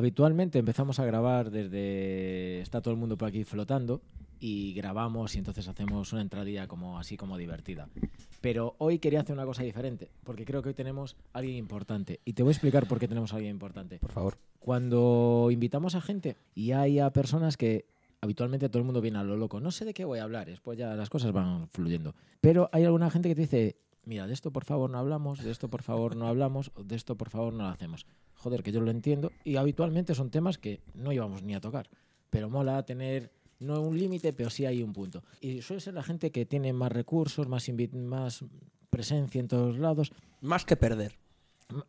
habitualmente empezamos a grabar desde... Está todo el mundo por aquí flotando y grabamos y entonces hacemos una entradilla como así como divertida. Pero hoy quería hacer una cosa diferente, porque creo que hoy tenemos a alguien importante. Y te voy a explicar por qué tenemos a alguien importante. Por favor. Cuando invitamos a gente y hay a personas que habitualmente todo el mundo viene a lo loco, no sé de qué voy a hablar, después ya las cosas van fluyendo. Pero hay alguna gente que te dice, mira, de esto por favor no hablamos, de esto por favor no hablamos, de esto por favor no lo hacemos. Joder, que yo lo entiendo y habitualmente son temas que no íbamos ni a tocar. Pero mola tener no un límite, pero sí hay un punto. Y suele ser la gente que tiene más recursos, más, más presencia en todos lados, Más que perder.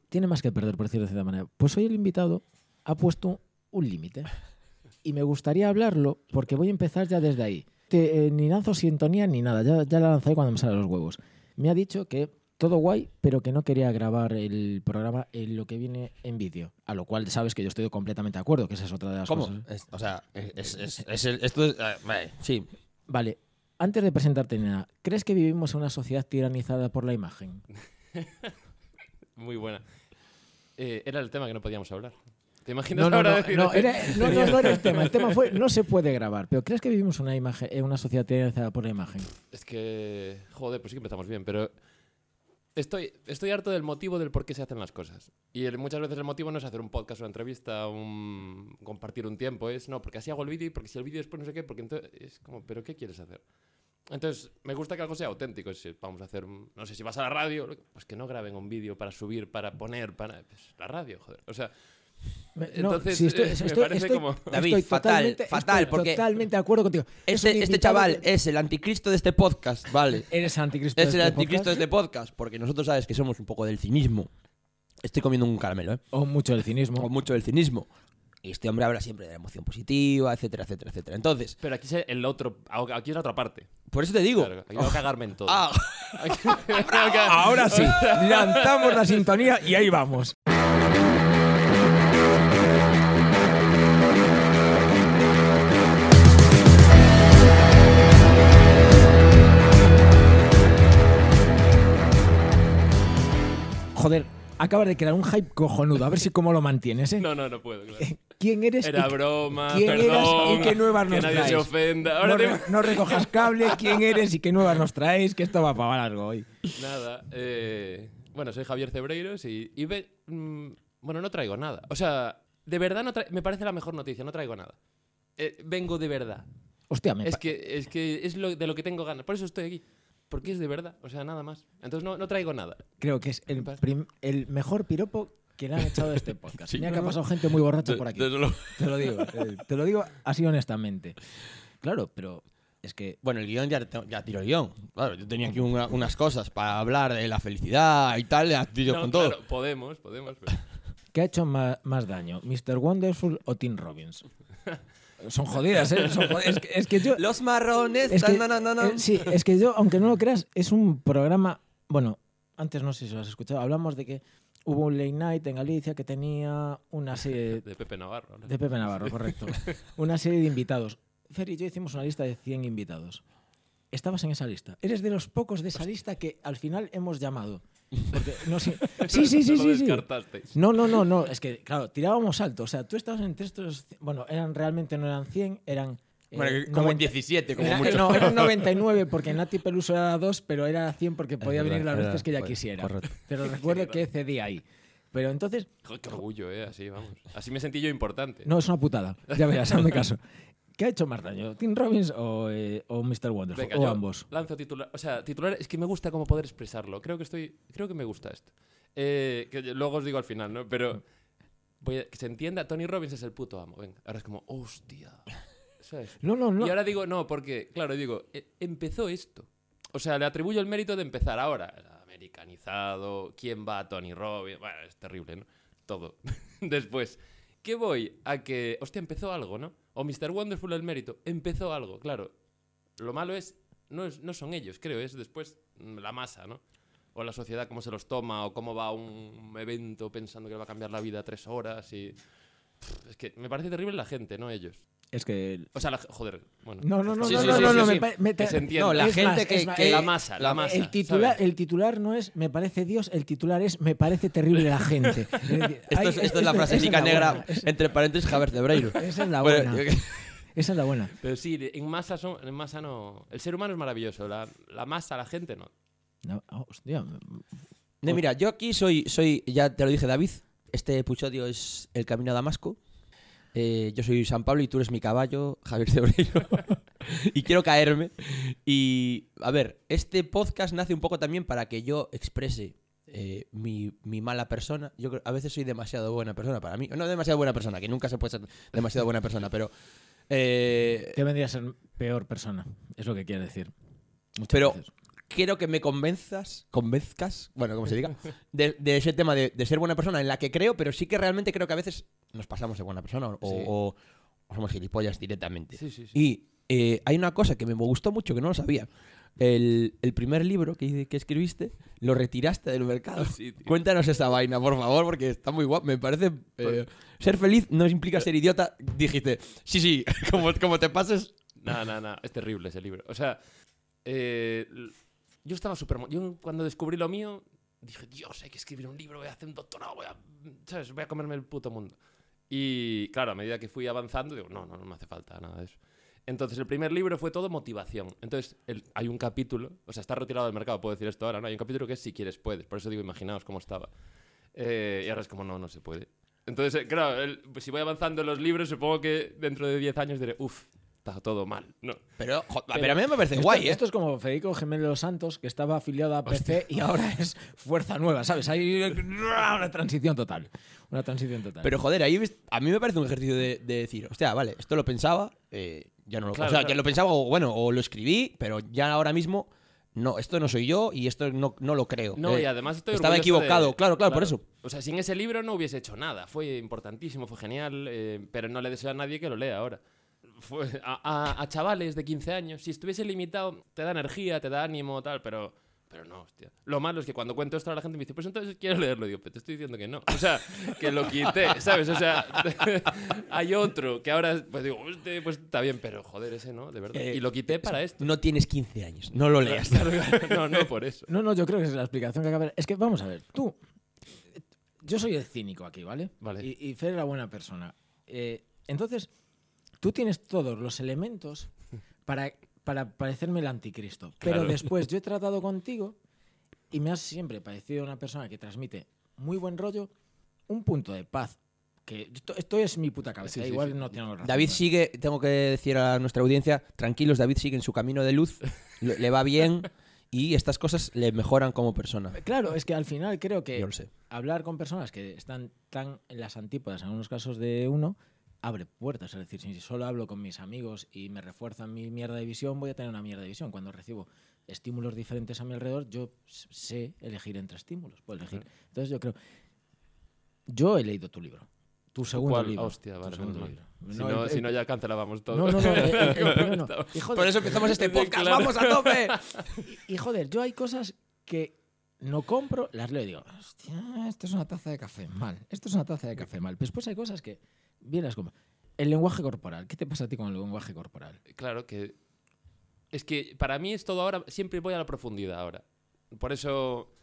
tiene más que perder, por decirlo de cierta manera. Pues hoy el invitado ha puesto un límite. Y me gustaría hablarlo porque voy a empezar ya desde ahí. Te- eh, ni lanzo sintonía ni nada, ya, ya la lanzaré cuando me salen los huevos. Me ha dicho que todo guay, pero que no quería grabar el programa en lo que viene en vídeo. A lo cual sabes que yo estoy completamente de acuerdo, que esa es otra de las ¿Cómo? cosas. Es- o sea, es, es- es el- esto es. vale, sí. Vale, antes de presentarte nada, ¿crees que vivimos en una sociedad tiranizada por la imagen? Muy buena. Eh, era el tema que no podíamos hablar. ¿Te imaginas No, no, ahora no, decir no, era, no, no, no era el tema. El tema fue no se puede grabar. Pero ¿crees que vivimos una imagen, en una sociedad tiranizada por la imagen? Es que, joder, pues sí que empezamos bien, pero estoy, estoy harto del motivo del por qué se hacen las cosas. Y el- muchas veces el motivo no es hacer un podcast, una entrevista, un, compartir un tiempo, es no, porque así hago el vídeo y porque si el vídeo después no sé qué, porque entonces es como, ¿pero qué quieres hacer? Entonces, me gusta que algo sea auténtico. Si vamos a hacer, no sé, si vas a la radio, pues que no graben un vídeo para subir, para poner, para. pues, la radio, joder. O sea, No, sí, estoy, eh, me estoy- parece estoy- como- David, estoy fatal, fatal, estoy porque totalmente de acuerdo contigo. Es Este, este chaval que- es el anticristo de este podcast, ¿vale? Eres anticristo. es de el este anticristo de podcast, este podcast, porque nosotros sabes que somos un poco del cinismo. Estoy comiendo un caramelo, ¿eh? O mucho del cinismo. O mucho del cinismo. Y este hombre habla siempre de la emoción positiva, etcétera, etcétera, etcétera. Entonces, pero aquí es el otro, aquí es la otra parte. por eso te digo. Claro, aquí cagarme en todo. Ah, Ahora sí, lanzamos la sintonía y ahí vamos. Joder, acabas de crear un hype cojonudo. A ver si cómo lo mantienes, ¿eh? No, no, no puedo. claro. ¿Quién eres? Era y broma, quién eras perdón. y qué nuevas que nos nadie traes? se ofenda. Ahora No, tengo- re- no recojas cable, quién eres y qué nuevas nos traéis, que esto va para largo hoy. Nada. eh, bueno, soy Javier Cebreiros y, y ve- mm, bueno, no traigo nada. O sea, de verdad no tra- me parece la mejor noticia, no traigo nada. Eh, vengo de verdad. Hostia, me Es que es, que es lo, de lo que tengo ganas. Por eso estoy aquí. Porque es de verdad. O sea, nada más. Entonces no, no traigo nada. creo que es el, prim- el mejor piropo que le han echado de este podcast. Sí. Mira que ha pasado gente muy borracha por aquí. desde luego. Te lo digo, eh, te lo digo así honestamente. Claro, pero es que Bueno, el guion ya, te- ya tiro el guion. Claro, yo tenía aquí una- unas cosas para hablar de la felicidad y tal, ya tiro No, con todo. claro, podemos, podemos. pero- ¿qué ha hecho más, daño? ¿Mr. Wonderful o Tim Robbins? Son jodidas, ¿eh? Son jod- es, que, es que yo... Los marrones, es que- no, no, no, no. eh, sí, es que yo, aunque no lo creas, es un programa... Bueno, antes no sé si lo has escuchado. Hablamos de que hubo un late night en Galicia que tenía una serie De Pepe Navarro. ¿no? De Pepe Navarro, correcto. Una serie de invitados. Fer y yo hicimos una lista de 100 invitados. Estabas en esa lista. Eres de los pocos de esa lista que al final hemos llamado. Porque no sé- Sí, sí, sí, sí, sí. No, no, no, no. Es que, claro, tirábamos alto. O sea, tú estabas entre estos. Bueno, eran realmente no eran 100, eran. eh, Bueno, como 90 17, como era- mucho. No, eran 99 porque Nati Peluso era 2, pero era 100 porque podía verdad, venir las es veces que ella Bueno, quisiera. correcto. Pero recuerdo que cedí ahí. Pero entonces, Joder, qué orgullo, ¿eh? Así, vamos. Así me sentí yo importante. No, es una putada. Ya verás, hazme caso. ¿Qué ha hecho más daño? ¿Tim Robbins o, eh, o Mr. Wonderful? Venga, o ambos. lanzo titular. O sea, titular es que me gusta cómo poder expresarlo. Creo que estoy. Creo que me gusta esto. Eh, que luego os digo al final, ¿no? Pero. voy a- que se entienda, Tony Robbins es el puto amo. Venga, ahora es como, hostia. ¿Sabes? No, no, no. Y ahora digo, no, porque, claro, digo, e- empezó esto. O sea, le atribuyo el mérito de empezar ahora. Americanizado, ¿quién va a Tony Robbins? Bueno, es terrible, ¿no? Todo. Después, ¿qué voy? A que, hostia, empezó algo, ¿no? O Mr. Wonderful el mérito, empezó algo, claro. Lo malo es, no, es, no son ellos, creo, es después la masa, ¿no? O la sociedad, cómo se los toma, o cómo va un evento pensando que va a cambiar la vida tres horas y... Es que me parece terrible la gente, no ellos. Es que. O sea, la, joder, bueno. No, no, no, Sí, no, sí, no, sí, no, no, me Que se entienda. No, la Es gente más, que, es más, que- la masa, la masa. El titular, ¿sabes? el titular no es me parece Dios, el titular es me parece terrible la gente. Es Esto es, esto es la esa frasecica la negra, buena, esa- entre paréntesis, Javier Cebreiro. Esa es la Bueno, buena. yo- Esa es la buena. Pero sí, en masa, son, en masa no. El ser humano es maravilloso. La, la masa, la gente no. No, oh, hostia. No, mira, yo aquí soy, soy, ya te lo dije David, este episodio es El Camino a Damasco. Eh, yo soy San Pablo y tú eres mi caballo, Javier Cebreiro. y quiero caerme. Y, a ver, este podcast nace un poco también para que yo exprese eh, mi, mi mala persona. Yo creo- a veces soy demasiado buena persona para mí. No demasiado buena persona, que nunca se puede ser demasiado buena persona, pero... eh, ¿Qué vendría a ser peor persona? Es lo que quiere decir. Muchas Pero- veces. quiero que me convenzas, convenzcas, bueno, como se diga, de, de ese tema de, de ser buena persona en la que creo, pero sí que realmente creo que a veces nos pasamos de buena persona o, o- o somos gilipollas directamente. Y eh, hay una cosa que me gustó mucho, que no lo sabía. El, el primer libro que, que escribiste lo retiraste del mercado. Sí. Cuéntanos esa vaina, por favor, porque está muy guapo. Me parece. eh, ser feliz no implica ser idiota. Dijiste, sí, sí, como, como te pases. No, no, no. Es terrible ese libro. O sea, eh, yo estaba súper... Yo cuando descubrí lo mío, dije, Dios, hay que escribir un libro, voy a hacer un doctorado, voy a... ¿Sabes? Voy a comerme el puto mundo. Y claro, a medida que fui avanzando, digo, no, no, no me hace falta nada de eso. Entonces, el primer libro fue todo motivación. Entonces, hay un capítulo, o sea, está retirado del mercado, puedo decir esto ahora, ¿no? Hay un capítulo que es si quieres puedes. Por eso digo, imaginaos cómo estaba. Eh, y ahora es como, no, no se puede. Entonces, eh, claro, pues si voy avanzando en los libros, supongo que dentro de 10 años diré, uff, está todo mal. No. Pero, jo- pero a mí me parece Esto, guay, ¿eh? esto es como Federico Gemelo Santos, que estaba afiliado a PC y ahora es Fuerza Nueva, ¿sabes? Hay una transición total. Una transición total. Pero joder, ahí a mí me parece un ejercicio de, de decir, hostia, vale, esto lo pensaba, eh, ya no lo Claro, O sea, claro. ya lo pensaba, o bueno, o lo escribí, pero ya ahora mismo, no, esto no soy yo y esto no, no lo creo. No, Eh, y además estoy estaba equivocado, de- claro, claro, por eso. O sea, sin ese libro no hubiese hecho nada. Fue importantísimo, fue genial, eh, pero no le deseo a nadie que lo lea ahora. Fue a, a- a chavales de 15 años, si estuviese limitado, te da energía, te da ánimo, tal, pero, pero no, hostia. Lo malo es que cuando cuento esto a la gente me dice, pues entonces quiero leerlo. Digo, pero te estoy diciendo que no. O sea, que lo quité, ¿sabes? O sea, hay otro que ahora, pues digo, "Hostia, pues está bien, pero joder, ese no, de verdad. Eh, y lo quité para esto. No tienes 15 años, no lo leas. no, no por eso. No, no, yo creo que es la explicación que acaba de... Es que vamos a ver, tú... Yo soy el cínico aquí, ¿vale? Vale. Y, y Fer es la buena persona. Eh, entonces, tú tienes todos los elementos para, para parecerme el anticristo. Pero Claro. después yo he tratado contigo y me has siempre parecido una persona que transmite muy buen rollo, un punto de paz. Que esto, esto es mi puta cabeza, Sí, sí, igual sí. no tengo razón. David sigue, tengo que decir a nuestra audiencia, tranquilos, David sigue en su camino de luz, le, le va bien y estas cosas le mejoran como persona. Claro, es que al final creo que Yo lo sé. hablar con personas que están tan en las antípodas, en algunos casos de uno, abre puertas. Es decir, si solo hablo con mis amigos y me refuerzan mi mierda de visión, voy a tener una mierda de visión. Cuando recibo estímulos diferentes a mi alrededor, yo sé elegir entre estímulos. Puedo elegir. Entonces yo creo... Yo he leído tu libro. Tu segundo ¿Cuál? libro. Hostia, Tu vale, segundo. Si No, no, el- si el- no ya cancelábamos todo. no, no, no, el- el-. Y, Por eso empezamos este podcast, claro. vamos a tope. Y joder, yo hay cosas que no compro, las leo y digo, hostia, esto es una taza de café, mal. Esto es una taza de café, mal. Pero después hay cosas que bien las compro. El lenguaje corporal. ¿Qué te pasa a ti con el lenguaje corporal? Claro que. Es que para mí es todo ahora. Siempre voy a la profundidad ahora. Por eso.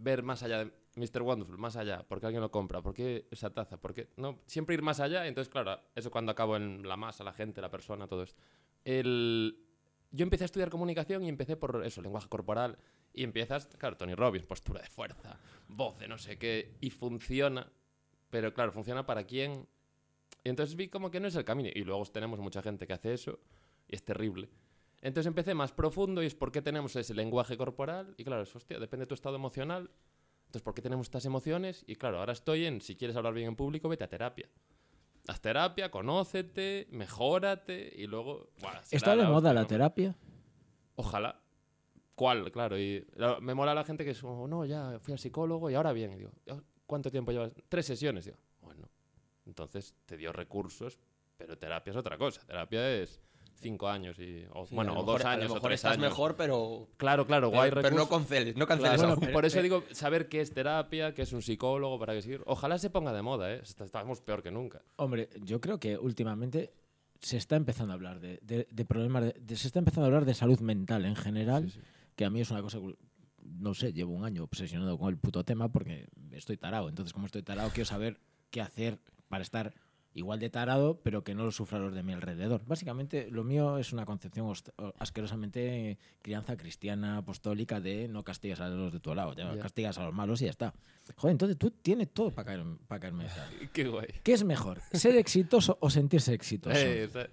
Ver más allá de Mr. Wonderful, más allá. ¿Por qué alguien lo compra? ¿Por qué esa taza? ¿Por qué? No, siempre ir más allá. Entonces, claro, eso cuando acabo en la masa, la gente, la persona, todo esto. El... Yo empecé a estudiar comunicación y empecé por eso, lenguaje corporal. Y empiezas, claro, Tony Robbins, postura de fuerza, voz de no sé qué. Y funciona. Pero claro, funciona para quién. Y entonces vi como que no es el camino. Y luego tenemos mucha gente que hace eso y es terrible. Entonces empecé más profundo y es por qué tenemos ese lenguaje corporal. Y claro, es, hostia, depende de tu estado emocional. Entonces, ¿por qué tenemos estas emociones? Y claro, ahora estoy en, si quieres hablar bien en público, vete a terapia. Haz terapia, conócete, mejórate y luego... buah, ¿Está de la moda la terapia? Ojalá. ¿Cuál? Claro. Y la- me mola la gente que es como, no, ya fui al psicólogo y ahora bien. Y digo, "Oh, ¿cuánto tiempo llevas? Tres sesiones. Digo, entonces te dio recursos, pero terapia es otra cosa. Terapia es cinco años y, o, Sí, bueno, a lo o mejor- dos a lo años o mejor tres estás años. mejor, pero, Claro, claro, guay pero, pero no canceles, no canceles Claro, pero- por eso pero- digo, saber qué es terapia, qué es un psicólogo, para qué seguir. Ojalá se ponga de moda, ¿eh? Est- Estamos peor que nunca. Hombre, yo creo que últimamente se está empezando a hablar de, de- de problemas, de- de- se está empezando a hablar de salud mental en general, Sí, sí. que a mí es una cosa, no sé, llevo un año obsesionado con el puto tema porque estoy tarado. Entonces, como estoy tarado, quiero saber qué hacer para estar igual de tarado, pero que no lo sufran los de mi alrededor. Básicamente, lo mío es una concepción asquerosamente crianza cristiana, apostólica, de no castigas a los de tu lado, ya castigas a los malos y ya está. Joder, entonces tú tienes todo para caer, para caerme. Qué guay. ¿Qué es mejor? ¿Ser exitoso o sentirse exitoso? Eh, esa,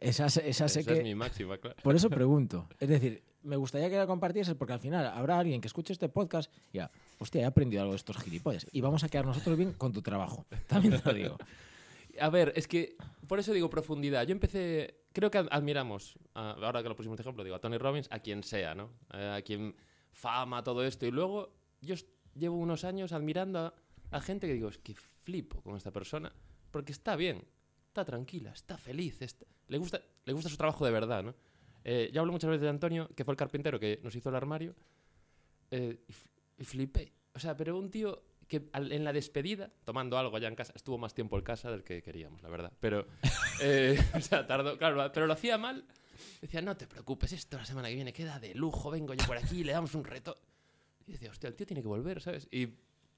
Esa, esa- esa sé esa que... es mi máxima, claro. Por eso pregunto. Es decir, me gustaría que la compartieses porque al final habrá alguien que escuche este podcast y ya, hostia, he aprendido algo de estos gilipollas. Y vamos a quedar nosotros bien con tu trabajo. También te lo digo. A ver, es que por eso digo profundidad. Yo empecé, creo que ad- admiramos, ahora que lo pusimos de ejemplo, digo, a Tony Robbins, a quien sea, ¿no? Eh, a quien fama, todo esto. Y luego yo llevo unos años admirando a, gente que digo, es que flipo con esta persona, porque está bien, está tranquila, está feliz, le, gusta, le gusta su trabajo de verdad, ¿no? Eh, ya hablo muchas veces de Antonio, que fue el carpintero que nos hizo el armario, eh, y, flipé. O sea, pero un tío que al- en la despedida, tomando algo allá en casa, estuvo más tiempo en casa del que queríamos, la verdad. Pero, eh, o sea, tardó, claro, pero lo hacía mal. Decía, no te preocupes, esto la semana que viene queda de lujo, vengo yo por aquí, le damos un reto. Y decía, hostia, el tío tiene que volver, ¿sabes? Y,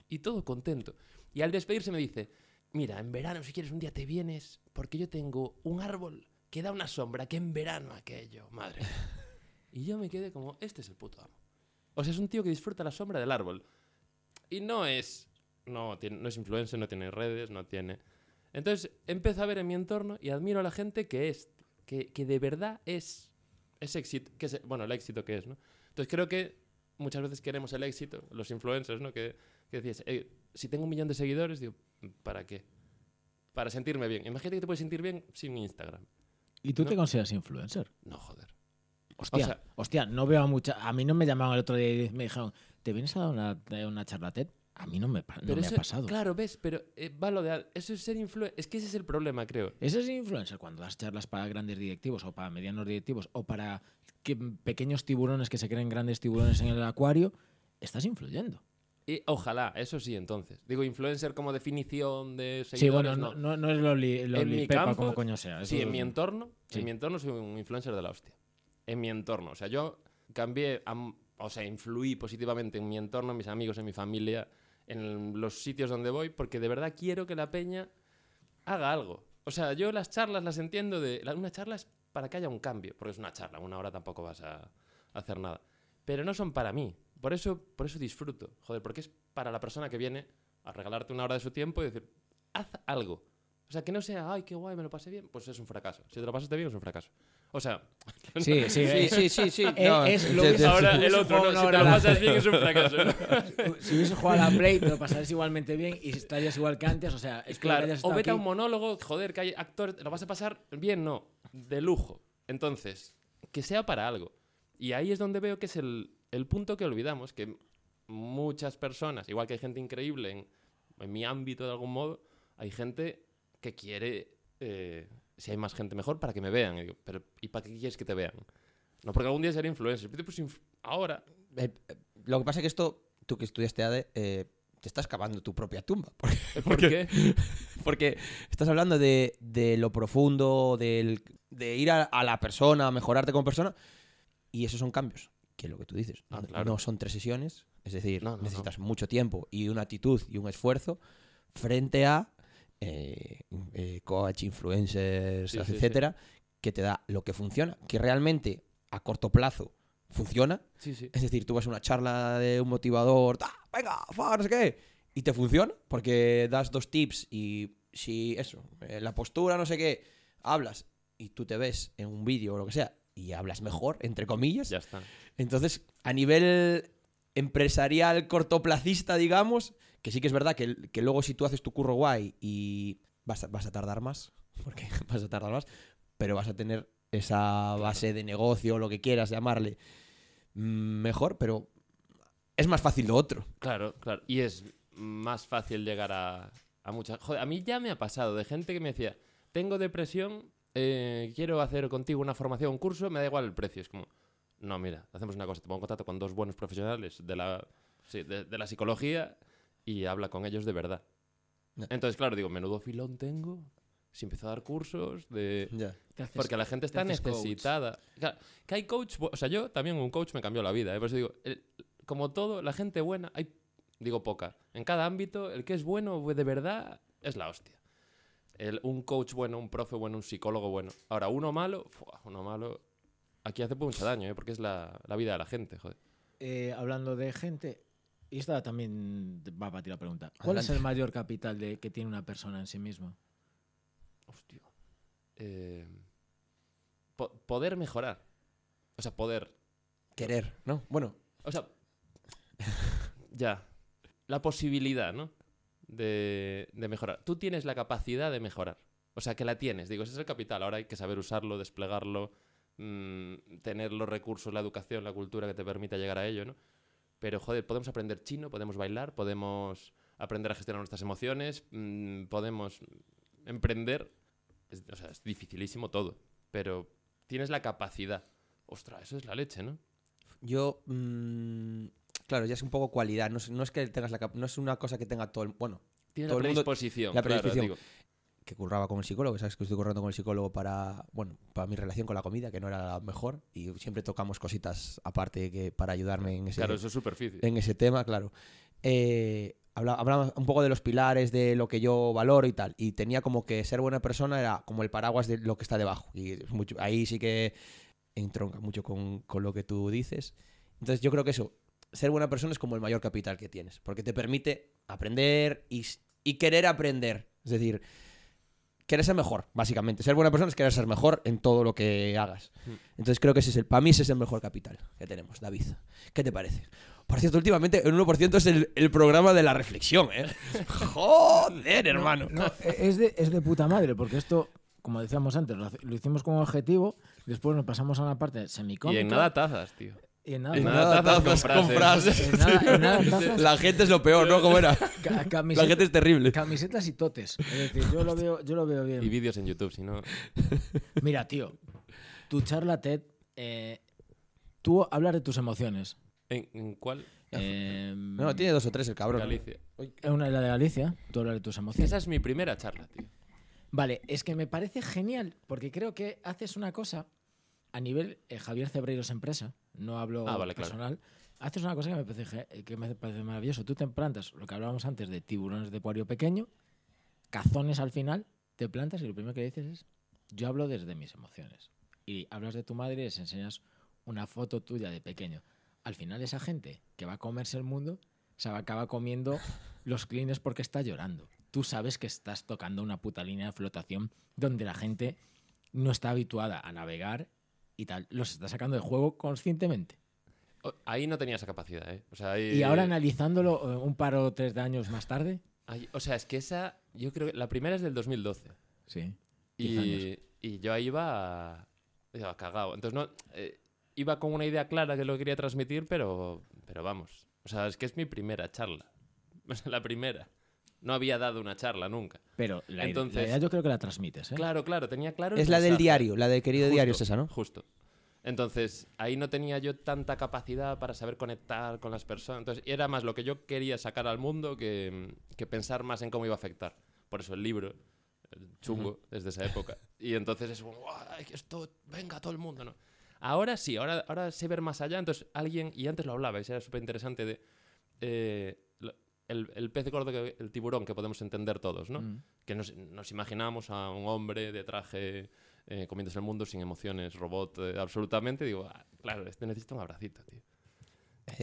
y todo contento. Y al despedirse me dice, mira, en verano si quieres un día te vienes, porque yo tengo un árbol que da una sombra, que en verano aquello, madre. mía". Y yo me quedé como, este es el puto amo. O sea, es un tío que disfruta la sombra del árbol. Y no es. No, tiene, no es influencer, no tiene redes, no tiene. Entonces empiezo a ver en mi entorno y admiro a la gente que es. Que, que de verdad es. Es éxito. Que es, bueno, el éxito que es, ¿no? Entonces creo que muchas veces queremos el éxito, los influencers, ¿no? Que, que decías, "Eh, si tengo un millón de seguidores, digo, ¿para qué? Para sentirme bien. Imagínate que te puedes sentir bien sin Instagram. ¿Y tú No. te consideras influencer? No, joder. Hostia, sea- hostia, no veo a mucha. A mí no me llamaron el otro día y me dijeron, ¿te vienes a dar una, a una charla TED? A mí no me, pa- no Pero me eso- ha pasado. Claro, ves, pero eh, va lo de. Eso es ser influencer. Es que ese es el problema, creo. Ese es influencer cuando das charlas para grandes directivos o para medianos directivos o para que- pequeños tiburones que se creen grandes tiburones en el acuario, estás influyendo. Y ojalá, eso sí, entonces. Digo, influencer como definición de seguidores. Sí, bueno, no. no, no, es lo, li, lo En mi lipepa campo, como coño sea. Sí, en mi entorno, Sí. en mi entorno soy un influencer de la hostia. En mi entorno. O sea, yo cambié, a o sea, influí positivamente en mi entorno, en mis amigos, en mi familia, en los sitios donde voy, porque de verdad quiero que la peña haga algo. O sea, yo las charlas las entiendo de... Una charla es para que haya un cambio, porque es una charla, una hora tampoco vas a hacer nada. Pero no son para mí. Por eso, por eso disfruto. Joder, porque es para la persona que viene a regalarte una hora de su tiempo y decir, haz algo. O sea, que no sea, ay, qué guay, me lo pasé bien, pues es un fracaso. Si te lo pasaste bien, es un fracaso. O sea, Sí, sí, Sí, eh, sí, sí, sí. Eh, No, es lo te- ahora el otro, no, si te lo pasas bien, es un fracaso. Si hubiese jugado a la Play, te lo pasarías igualmente bien y estarías igual que antes. O sea, es Claro, que o vete a un monólogo, joder, que hay actores, ¿lo vas a pasar bien? No, de lujo. Entonces, que sea para algo. Y ahí es donde veo que es el, el punto que olvidamos, que muchas personas, igual que hay gente increíble en, en mi ámbito de algún modo, hay gente que quiere, eh, si hay más gente mejor, para que me vean. Y digo, pero ¿y para qué quieres que te vean? No, porque algún día seré influencer. Pero, pues, inf- ahora, Eh, eh, lo que pasa es que esto, tú que estudiaste ADE, te estás cavando tu propia tumba. Porque, ¿por qué? porque estás hablando de, de lo profundo, del, de ir a, a la persona, mejorarte como persona. Y esos son cambios, que lo que tú dices. Ah, no- claro. No son tres sesiones, es decir, No, no, necesitas mucho tiempo y una actitud y un esfuerzo frente a eh, eh, coach, influencers, Sí, sí, sí. etcétera, que te da lo que funciona, que realmente a corto plazo funciona. Es decir, tú vas a una charla de un motivador, ¡ah, venga, fa, no sé qué, y te funciona, porque das dos tips y si eso, eh, la postura, no sé qué, hablas y tú te ves en un vídeo o lo que sea y hablas mejor, entre comillas. Ya está. Entonces, a nivel empresarial cortoplacista, digamos, que sí que es verdad que, que luego si tú haces tu curro guay y vas a, vas a tardar más, porque vas a tardar más, pero vas a tener esa base de negocio, lo que quieras llamarle, mm, mejor, pero es más fácil lo otro. Claro, claro. Y es más fácil llegar a, a muchas... Joder, a mí ya me ha pasado de gente que me decía, tengo depresión, eh, quiero hacer contigo una formación, un curso, me da igual el precio. Es como, no, mira, hacemos una cosa, te pongo en contacto con dos buenos profesionales de la, sí, de, de la psicología y habla con ellos de verdad. No. Entonces, claro, digo, menudo filón tengo si empezó a dar cursos de... Ya. Te haces- Porque la gente está necesitada. Claro, que hay coach, o sea, yo también un coach me cambió la vida. ¿eh? Por eso digo, el- como todo, la gente buena, hay, digo poca. En cada ámbito, el que es bueno de verdad es la hostia. El- un coach bueno, un profe bueno, un psicólogo bueno. Ahora, uno malo, ¡fua! uno malo, aquí hace mucho daño, ¿eh? porque es la, la vida de la gente, joder. Eh, hablando de gente, y esta también va para ti la pregunta. ¿Cuál es el mayor capital de, que tiene una persona en sí misma? Hostia. Eh, po- poder mejorar. O sea, poder Querer, ¿no? Bueno, O sea, ya. La posibilidad, ¿no? De, mejorar. Tú tienes la capacidad de mejorar. O sea, que la tienes. Digo, ese es el capital. Ahora hay que saber usarlo, desplegarlo, mm, tener los recursos, la educación, la cultura que te permita llegar a ello, ¿no? Pero, joder, podemos aprender chino, podemos bailar, podemos aprender a gestionar nuestras emociones, mm, podemos emprender. Es- o sea, es dificilísimo todo. Pero tienes la capacidad. Ostras, eso es la leche, ¿no? yo. mm, claro, ya es un poco cualidad. No es, no es que tengas la No es una cosa que tenga todo el. Bueno, Tienes Todo la el mundo- predisposición. la claro, predisposición. digo. que curraba con el psicólogo, sabes que estoy currando con el psicólogo para, bueno, para mi relación con la comida, que no era la mejor, y siempre tocamos cositas aparte que para ayudarme en ese, Claro, eso es superficie. en ese tema, claro. Eh, habla- hablaba un poco de los pilares, de lo que yo valoro y tal, y tenía como que ser buena persona era como el paraguas de lo que está debajo, y mucho, ahí sí que entronca mucho con, con lo que tú dices. Entonces yo creo que eso, ser buena persona es como el mayor capital que tienes, porque te permite aprender y, y querer aprender. Es decir, querer ser mejor, básicamente. Ser buena persona es querer ser mejor en todo lo que hagas. Mm. Entonces creo que ese es el, para mí ese es el mejor capital que tenemos, David. ¿Qué te parece? Por cierto, últimamente el 1% es el, el programa de la reflexión, ¿eh? Joder, hermano. No, e- es, de, es de puta madre, porque esto, como decíamos antes, lo, hicimos con objetivo, después nos pasamos a una parte Y semicómica. en nada tazas, tío. Y en nada, en más. nada tazas con frases. En nada- en nada tazas, La gente es lo peor, ¿no? ¿Cómo era? ca- La gente es terrible. camisetas y totes. Es decir, yo lo veo, yo lo veo bien. Y vídeos en YouTube, si no. Mira, tío, tu charla TED, eh, tú hablas de tus emociones. ¿En, en cuál? Eh, No, tiene dos o tres el cabrón. Galicia. Es una de la de Galicia, tú hablas de tus emociones. Esa es mi primera charla, tío. Vale, es que me parece genial, porque creo que haces una cosa a nivel eh, Javier Cebreiros empresa, no hablo Ah, vale, claro. personal, haces una cosa que me, parece, que me parece maravilloso. Tú te plantas, lo que hablábamos antes de tiburones de puario pequeño, cazones al final, te plantas y lo primero que dices es, yo hablo desde mis emociones. Y hablas de tu madre y les enseñas una foto tuya de pequeño. Al final esa gente que va a comerse el mundo se acaba comiendo los clines porque está llorando. Tú sabes que estás tocando una puta línea de flotación donde la gente no está habituada a navegar y tal. Los está sacando de juego conscientemente. Ahí no tenía esa capacidad, ¿eh? O sea, ahí... Y ahora analizándolo eh, un par o tres de años más tarde, o sea, es que esa... Yo creo que la primera es del 2012. sí. Y, y yo ahí iba, iba cagado. Entonces, no... eh, iba con una idea clara que lo quería transmitir, pero, pero vamos. O sea, es que es mi primera charla. O sea, la primera. No había dado una charla nunca. Pero la, Entonces- la idea yo creo que la transmites. ¿eh? Claro, claro, tenía claro. el Es la del mensaje. diario, la de querido Justo, diario es esa, ¿no? Justo. Entonces, ahí no tenía yo tanta capacidad para saber conectar con las personas. Entonces, era más lo que yo quería sacar al mundo que, que pensar más en cómo iba a afectar. Por eso el libro, el chungo, desde esa época. Y entonces es como, "Guau, que esto, venga todo el mundo, ¿no? Ahora sí, ahora, ahora sé ver más allá. Entonces, alguien, y antes lo hablabais, era súper interesante de eh, el, el pez gordo, que- el tiburón que podemos entender todos, ¿no? Mm. que nos, nos imaginamos a un hombre de traje eh, comiéndose el mundo sin emociones, robot, eh, absolutamente. Digo, "Ah, claro, este necesita un abracito, tío.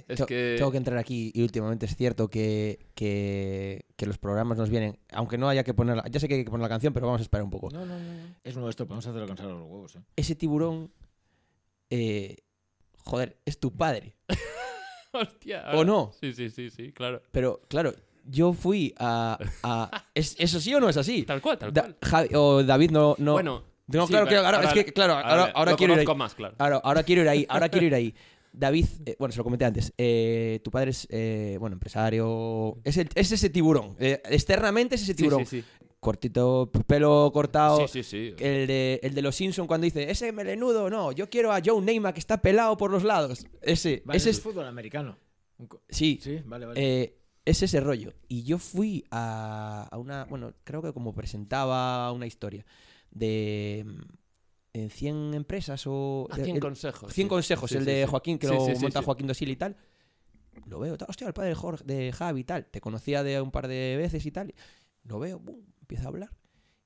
Es que- Tengo que entrar aquí y últimamente es cierto que, que, que los programas nos vienen, aunque no haya que poner, ya sé que hay que poner la canción, pero vamos a esperar un poco. No, no, no, no. Es nuestro, podemos hacerlo a los huevos. ¿eh? Ese tiburón, eh, joder, es tu padre. Hostia. ¿O no? Sí, sí, sí, sí, claro. Pero claro, yo fui a... a- ¿es, ¿Eso sí o no es así? Tal cual, tal Da- cual. Javi- o David no... no bueno, no, sí, claro, pero claro, ahora, es que, claro, ahora, le- ahora lo quiero ir ahí. más, claro. Ahora, ahora quiero ir ahí, ahora quiero ir ahí. David, eh, bueno, se lo comenté antes. eh, tu padre es, eh, bueno, empresario. Es, el- es ese tiburón. externamente es ese Sí, tiburón. sí, sí. Cortito, pelo cortado. Sí, sí, sí. El de, el de los Simpsons cuando dice, ese melenudo, no, yo quiero a Joe Neymar que está pelado por los lados. Ese, Vale, ese es es. fútbol americano. Sí, Sí, vale, vale. eh, es ese rollo. Y yo fui a, a una, bueno, creo que como presentaba una historia de mm, en 100 empresas o... A 100 el- consejos. 100 sí. consejos, Sí, el sí, de. Joaquín, que Sí, lo monta sí. Joaquín Dosil y tal. Lo veo, tal, hostia, el padre de, Jorge, de Javi y tal. Te conocía de un par de veces y tal. Lo veo, bum, empieza a hablar.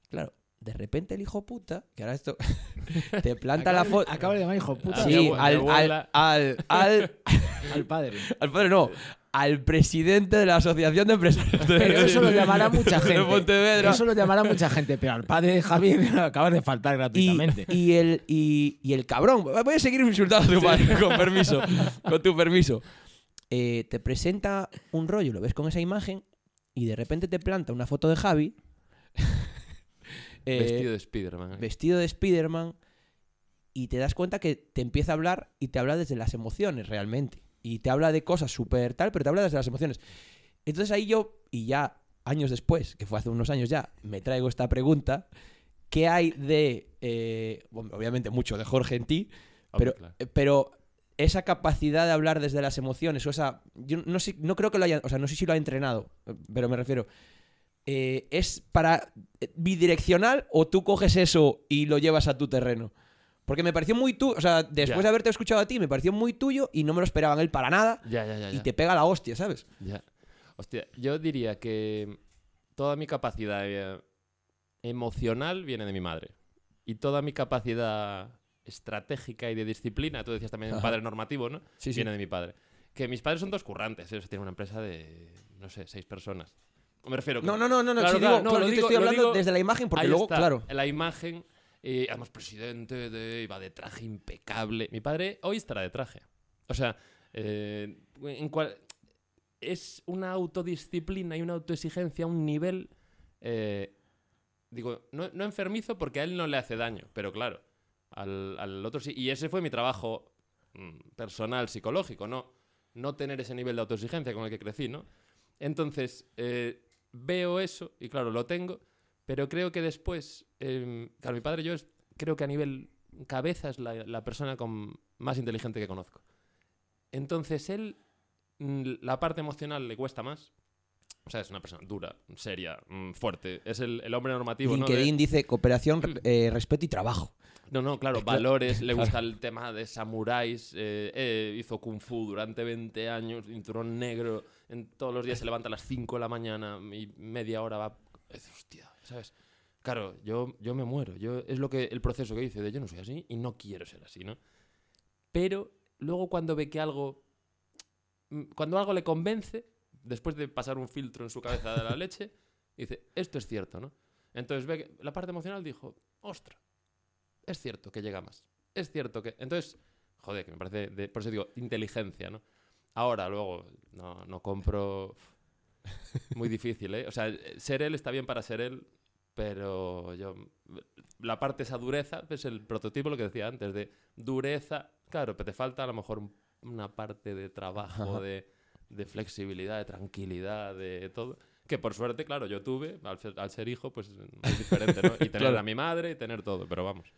Claro, de repente el hijo puta, que ahora esto te planta la foto. Acaba de llamar hijo puta Sí, al, al, abuela. al, al, al padre. al padre no, al presidente de la Asociación de Empresarios de, Pero eso lo llamará mucha gente. Eso lo llamará mucha gente, pero al padre de Javier acaba de faltar gratuitamente. y el, y, y el cabrón, voy a seguir insultando a tu padre, con permiso, con tu permiso. Eh, te presenta un rollo, lo ves con esa imagen y de repente te planta una foto de Javi eh, Vestido de Spiderman. ¿eh? vestido de Spider-Man y te das cuenta que te empieza a hablar y te habla desde las emociones realmente. Y te habla de cosas súper tal, pero te habla desde las emociones. Entonces ahí yo, y ya años después, que fue hace unos años ya, me traigo esta pregunta. ¿Qué hay de, eh, bueno, obviamente mucho de Jorge en ti, pero, claro. pero esa capacidad de hablar desde las emociones, o esa, yo no sé, no creo que lo haya, o sea, no sé si lo ha entrenado, pero me refiero, eh, ¿es para eh, bidireccional o tú coges eso y lo llevas a tu terreno? Porque me pareció muy tuyo, o sea, después de haberte escuchado a ti, me pareció muy tuyo y no me lo esperaban él para nada Ya, ya, ya. y te pega la hostia, ¿sabes? Ya. Hostia, yo diría que toda mi capacidad eh, emocional viene de mi madre. Y toda mi capacidad estratégica y de disciplina, tú decías también Ajá. padre normativo, ¿no? Sí, sí. Viene de mi padre. Que mis padres son dos currantes, sea, tienen una empresa de, no sé, seis personas. Me refiero No, no, no, no, no, Claro, digo, no, claro, lo yo te digo- estoy hablando digo- desde la imagen porque Ahí luego, está, claro. La imagen, eh, además presidente de, iba de traje impecable. Mi padre hoy estará de traje. O sea, eh, en cual, es una autodisciplina y una autoexigencia a un nivel, eh, digo, no, no enfermizo porque a él no le hace daño, pero claro, al, al otro sí. Y ese fue mi trabajo mm, personal, psicológico, ¿no? No tener ese nivel de autoexigencia con el que crecí, ¿no? Entonces, eh, veo eso y claro, lo tengo, pero creo que después, eh, claro, mi padre yo es, creo que a nivel cabeza es la, la persona con, más inteligente que conozco. Entonces, él, mm, la parte emocional le cuesta más. O sea, es una persona dura, seria, mm, fuerte. Es el, el hombre normativo, ¿no? De- LinkedIn dice cooperación, re- eh, respeto y trabajo. no, no, claro, claro. valores, le gusta el tema de samuráis, eh, eh, hizo kung fu durante 20 años, cinturón negro, en, todos los días se levanta a las 5 de la mañana y media hora va... es, hostia, ¿sabes? Claro, yo, yo me muero, yo, es lo que el proceso que hice de yo no soy así y no quiero ser así, ¿no? Pero luego cuando ve que algo... mm, Cuando algo le convence, después de pasar un filtro en su cabeza de la leche, dice, esto es cierto, ¿no? Entonces ve que la parte emocional dijo, ostra, es cierto que llega más. Es cierto que. Entonces, joder, que me parece. de- por eso digo, inteligencia, ¿no? Ahora, luego, no, no compro. Muy difícil, ¿eh? O sea, ser él está bien para ser él, pero yo. La parte esa dureza es el prototipo, lo que decía antes, de dureza. Claro, pero te falta a lo mejor un- una parte de trabajo, de, de flexibilidad, de tranquilidad, de todo. Que por suerte, claro, yo tuve, al ser, al ser hijo, pues es diferente, ¿no? Y tener Claro. a mi madre y tener todo, pero vamos.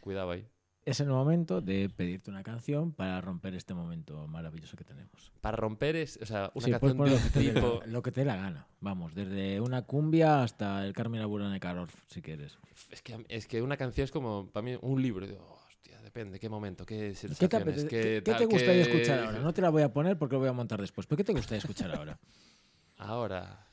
Cuidado ahí. Es el momento de pedirte una canción para romper este momento maravilloso que tenemos. Para romper es, o sea, una Sí, puedes canción de lo que, tipo. la, lo que te dé la gana. Vamos, desde una cumbia hasta el Carmina Burana de Karol, si quieres. Es que, es que una canción es como, para mí, un libro. Hostia, depende, qué momento, qué ¿Qué te, sensaciones, qué qué- qué tal, te gustaría qué- escuchar ahora? No te la voy a poner porque lo voy a montar después. ¿Pero qué te gustaría escuchar ahora? Ahora.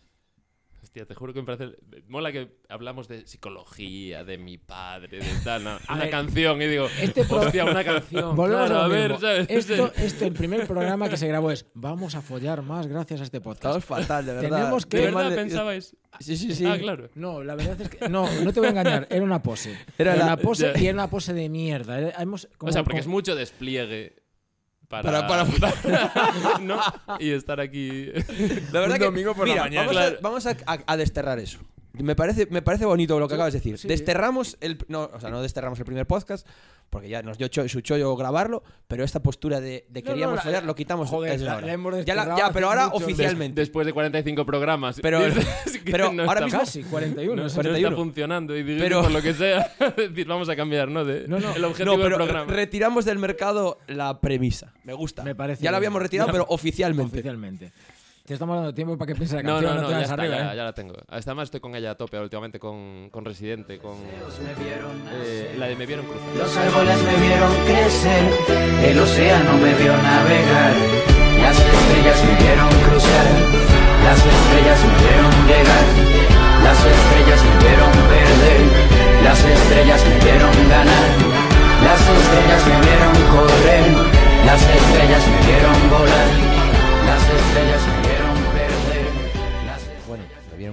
Hostia, te juro que me parece. Mola que hablamos de psicología, de mi padre, de tal. no, A una ver, canción y digo, este pro- hostia, una canción. Volvemos claro, a ver, mismo. ¿sabes? Esto, esto, el primer programa que se grabó es Vamos a follar más gracias a este podcast. Estamos fatal, de verdad. Tenemos que- ¿De verdad de- pensabais? Sí, sí, sí. Ah, claro. No, la verdad es que. No, no te voy a engañar, era una pose. Era Era, la- una pose ya. y era una pose de mierda. Hemos- como- o sea, porque como- es mucho despliegue. Para, Para- para- ¿no? Y estar aquí. La verdad Un que, domingo por la mañana. Vamos, Claro. a, vamos a- a- a desterrar eso. Me parece, me parece bonito lo que acabas de decir. sí. Desterramos el. No, o sea, no desterramos el primer podcast, porque ya nos dio cho- su chollo grabarlo, pero esta postura de, de No, queríamos no, la- follar lo quitamos. Joder, la- la hemos ya, pero ahora mucho. oficialmente. Después de 45 programas. Pero- pero no ahora está- mismo- Casi, 41. no, no sé. no 41. está funcionando y digo, Pero- por lo que sea, decir, vamos a cambiar, ¿no? De, No, no. el objetivo no, pero del programa. retiramos del mercado la premisa. Me gusta. Me parece ya la habíamos retirado, pero oficialmente. Oficialmente. Te estamos dando tiempo para que pienses la No, canción, no, no, no, te ya, vayas está, arriba, ya, ¿eh? ya la tengo. Además estoy con ella a tope últimamente, con, con Residente, con eh, la de Me Vieron Cruzar. Los árboles me vieron crecer, el océano me vio navegar, las estrellas me vieron cruzar, las estrellas me vieron llegar, las estrellas me vieron perder, las estrellas me vieron ganar, las estrellas me vieron correr, las estrellas me vieron volar,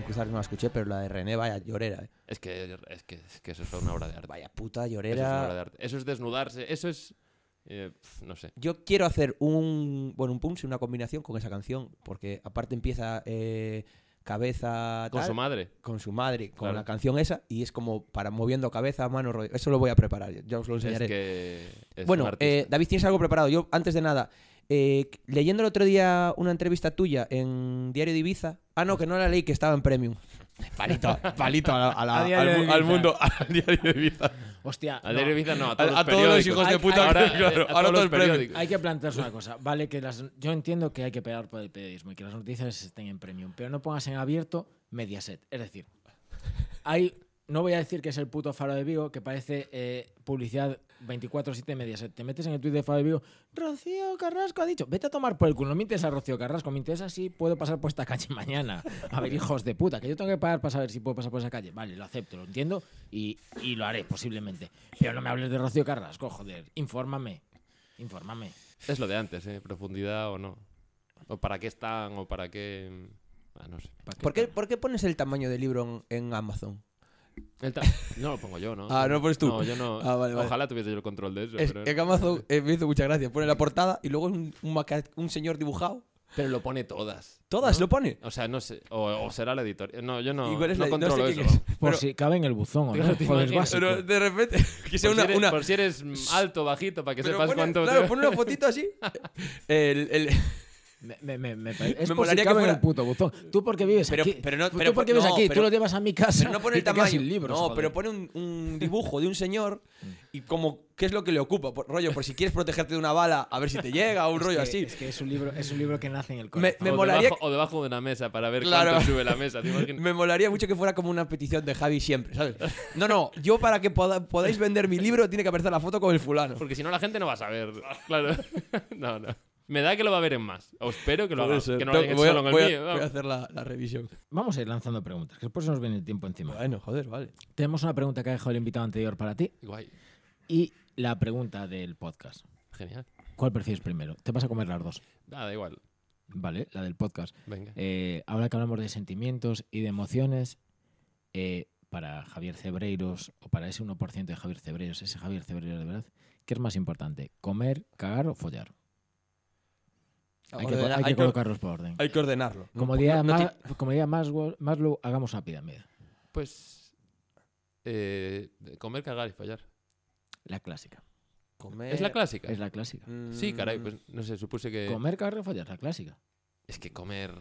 Cruzar, no la escuché, pero la de René, vaya llorera, eh. Es que, es que, es que eso es una obra de arte. Vaya puta Eso es, una obra de llorera. arte. Eso es desnudarse, eso es... eh, no sé. Yo quiero hacer un, bueno, un punch, una combinación con esa canción, porque aparte empieza eh, cabeza Con tal, su madre. con su madre, con Claro. la canción esa, y es como para moviendo cabeza, mano, rollo. Eso lo voy a preparar, ya os lo Es enseñaré. que es un bueno, eh, David, ¿tienes algo preparado? Yo, antes de nada, eh, leyendo el otro día una entrevista tuya en Diario de Ibiza. Ah, no, que no la leí, que estaba en Premium. Palito, palito a la- a la- A Diario al, de mu- al Ibiza. mundo, al Diario de Ibiza. Hostia, A no. Diario Ibiza no, a todos, A- a los, todos los periódicos. hijos de Hay- puta ahora, que- claro, eh, a ahora todos todo los premio. periódicos. Hay que plantearse una cosa. Vale, que las, yo entiendo que hay que pegar por el periodismo y que las noticias estén en premium, pero no pongas en abierto Mediaset. Es decir, hay, no voy a decir que es el puto Faro de Vigo, que parece eh, publicidad 24-7 Mediaset. Te metes en el tweet de Faro de Vigo, Rocío Carrasco ha dicho, vete a tomar por el culo, no mintes a Rocío Carrasco, mintes así, puedo pasar por esta calle mañana. A ver, hijos de puta, que yo tengo que pagar para saber si puedo pasar por esa calle. Vale, lo acepto, lo entiendo y, y lo haré posiblemente. Pero no me hables de Rocío Carrasco, joder, infórmame. Infórmame. Es lo de antes, ¿eh? Profundidad o no. O para qué están, o para qué... Ah, no sé. ¿Pa' ¿Por qué, por qué pones el tamaño del libro en, en Amazon? No lo pongo yo, ¿no? Ah, no lo pones tú. No, yo no. Ah, vale, vale. Ojalá tuviese yo el control de eso. Es, pero... en Amazon eh, me hizo mucha gracia. Pone la portada y luego un, un, maca- un señor dibujado. pero lo pone todas. Todas ¿no? lo pone. O sea, no sé. O, o será la editorial. No, yo no, Igual es no la- no controlo sé eso. es. Por Pero- si cabe en el buzón, ¿o Pero ¿no? es básico. Pero de repente, que sea Por, una. si eres, una- por si eres alto, bajito, para que pero sepas pone, cuánto... claro, te- pone una fotito así. El, el- Me, me, me, me es molaría que fuera- el puto buzón. Tú porque vives Pero- aquí. pero no- tú pero- porque vives no, aquí, pero- tú lo llevas a mi casa. pero no pone y el tamaño. sin libros, no, joder. pero pone un, un dibujo de un señor y como qué es lo que le ocupa. Por, rollo, por si quieres protegerte de una bala, a ver si te llega, o un Es rollo que- así. Es que es un libro, es un libro que nace en el Me- corazón. me o, molaría debajo, o debajo de una mesa para ver Claro. cuánto sube la mesa. Me molaría mucho que fuera como una petición de Javi siempre, ¿sabes? No, no, yo para que poda- podáis vender mi libro tiene que aparecer la foto con el fulano. Porque si no, la gente no va a saber. Claro. No, no. Me da que lo va a ver en más. O espero que lo haga. Que no lo voy, a, solo en el voy a- mío. voy a vamos. hacer la, la revisión. Vamos a ir lanzando preguntas, que después se nos viene el tiempo encima. Bueno, joder, vale. Tenemos una pregunta que ha dejado el invitado anterior para ti Guay. y la pregunta del podcast. Genial. ¿Cuál prefieres primero? Te vas a comer las dos. Ah, da igual. Vale, la del podcast. Venga. Eh, ahora que hablamos de sentimientos y de emociones, eh, para Javier Cebreiros, o para ese 1% de Javier Cebreiros, ese Javier Cebreiros de verdad, ¿qué es más importante? ¿Comer, cagar o follar? Hay que, Ordena- hay que hay que- colocarlos por orden. hay que ordenarlo. Como No- diría, no- no como diría Maslow, Maslow, hagamos una pirámide. Pues. eh, comer, cagar y fallar. La clásica. comer- ¿Es la clásica? Es la clásica. Mm, Sí, caray, pues no sé, supuse que. Comer, cagar o follar, la clásica. Es que comer.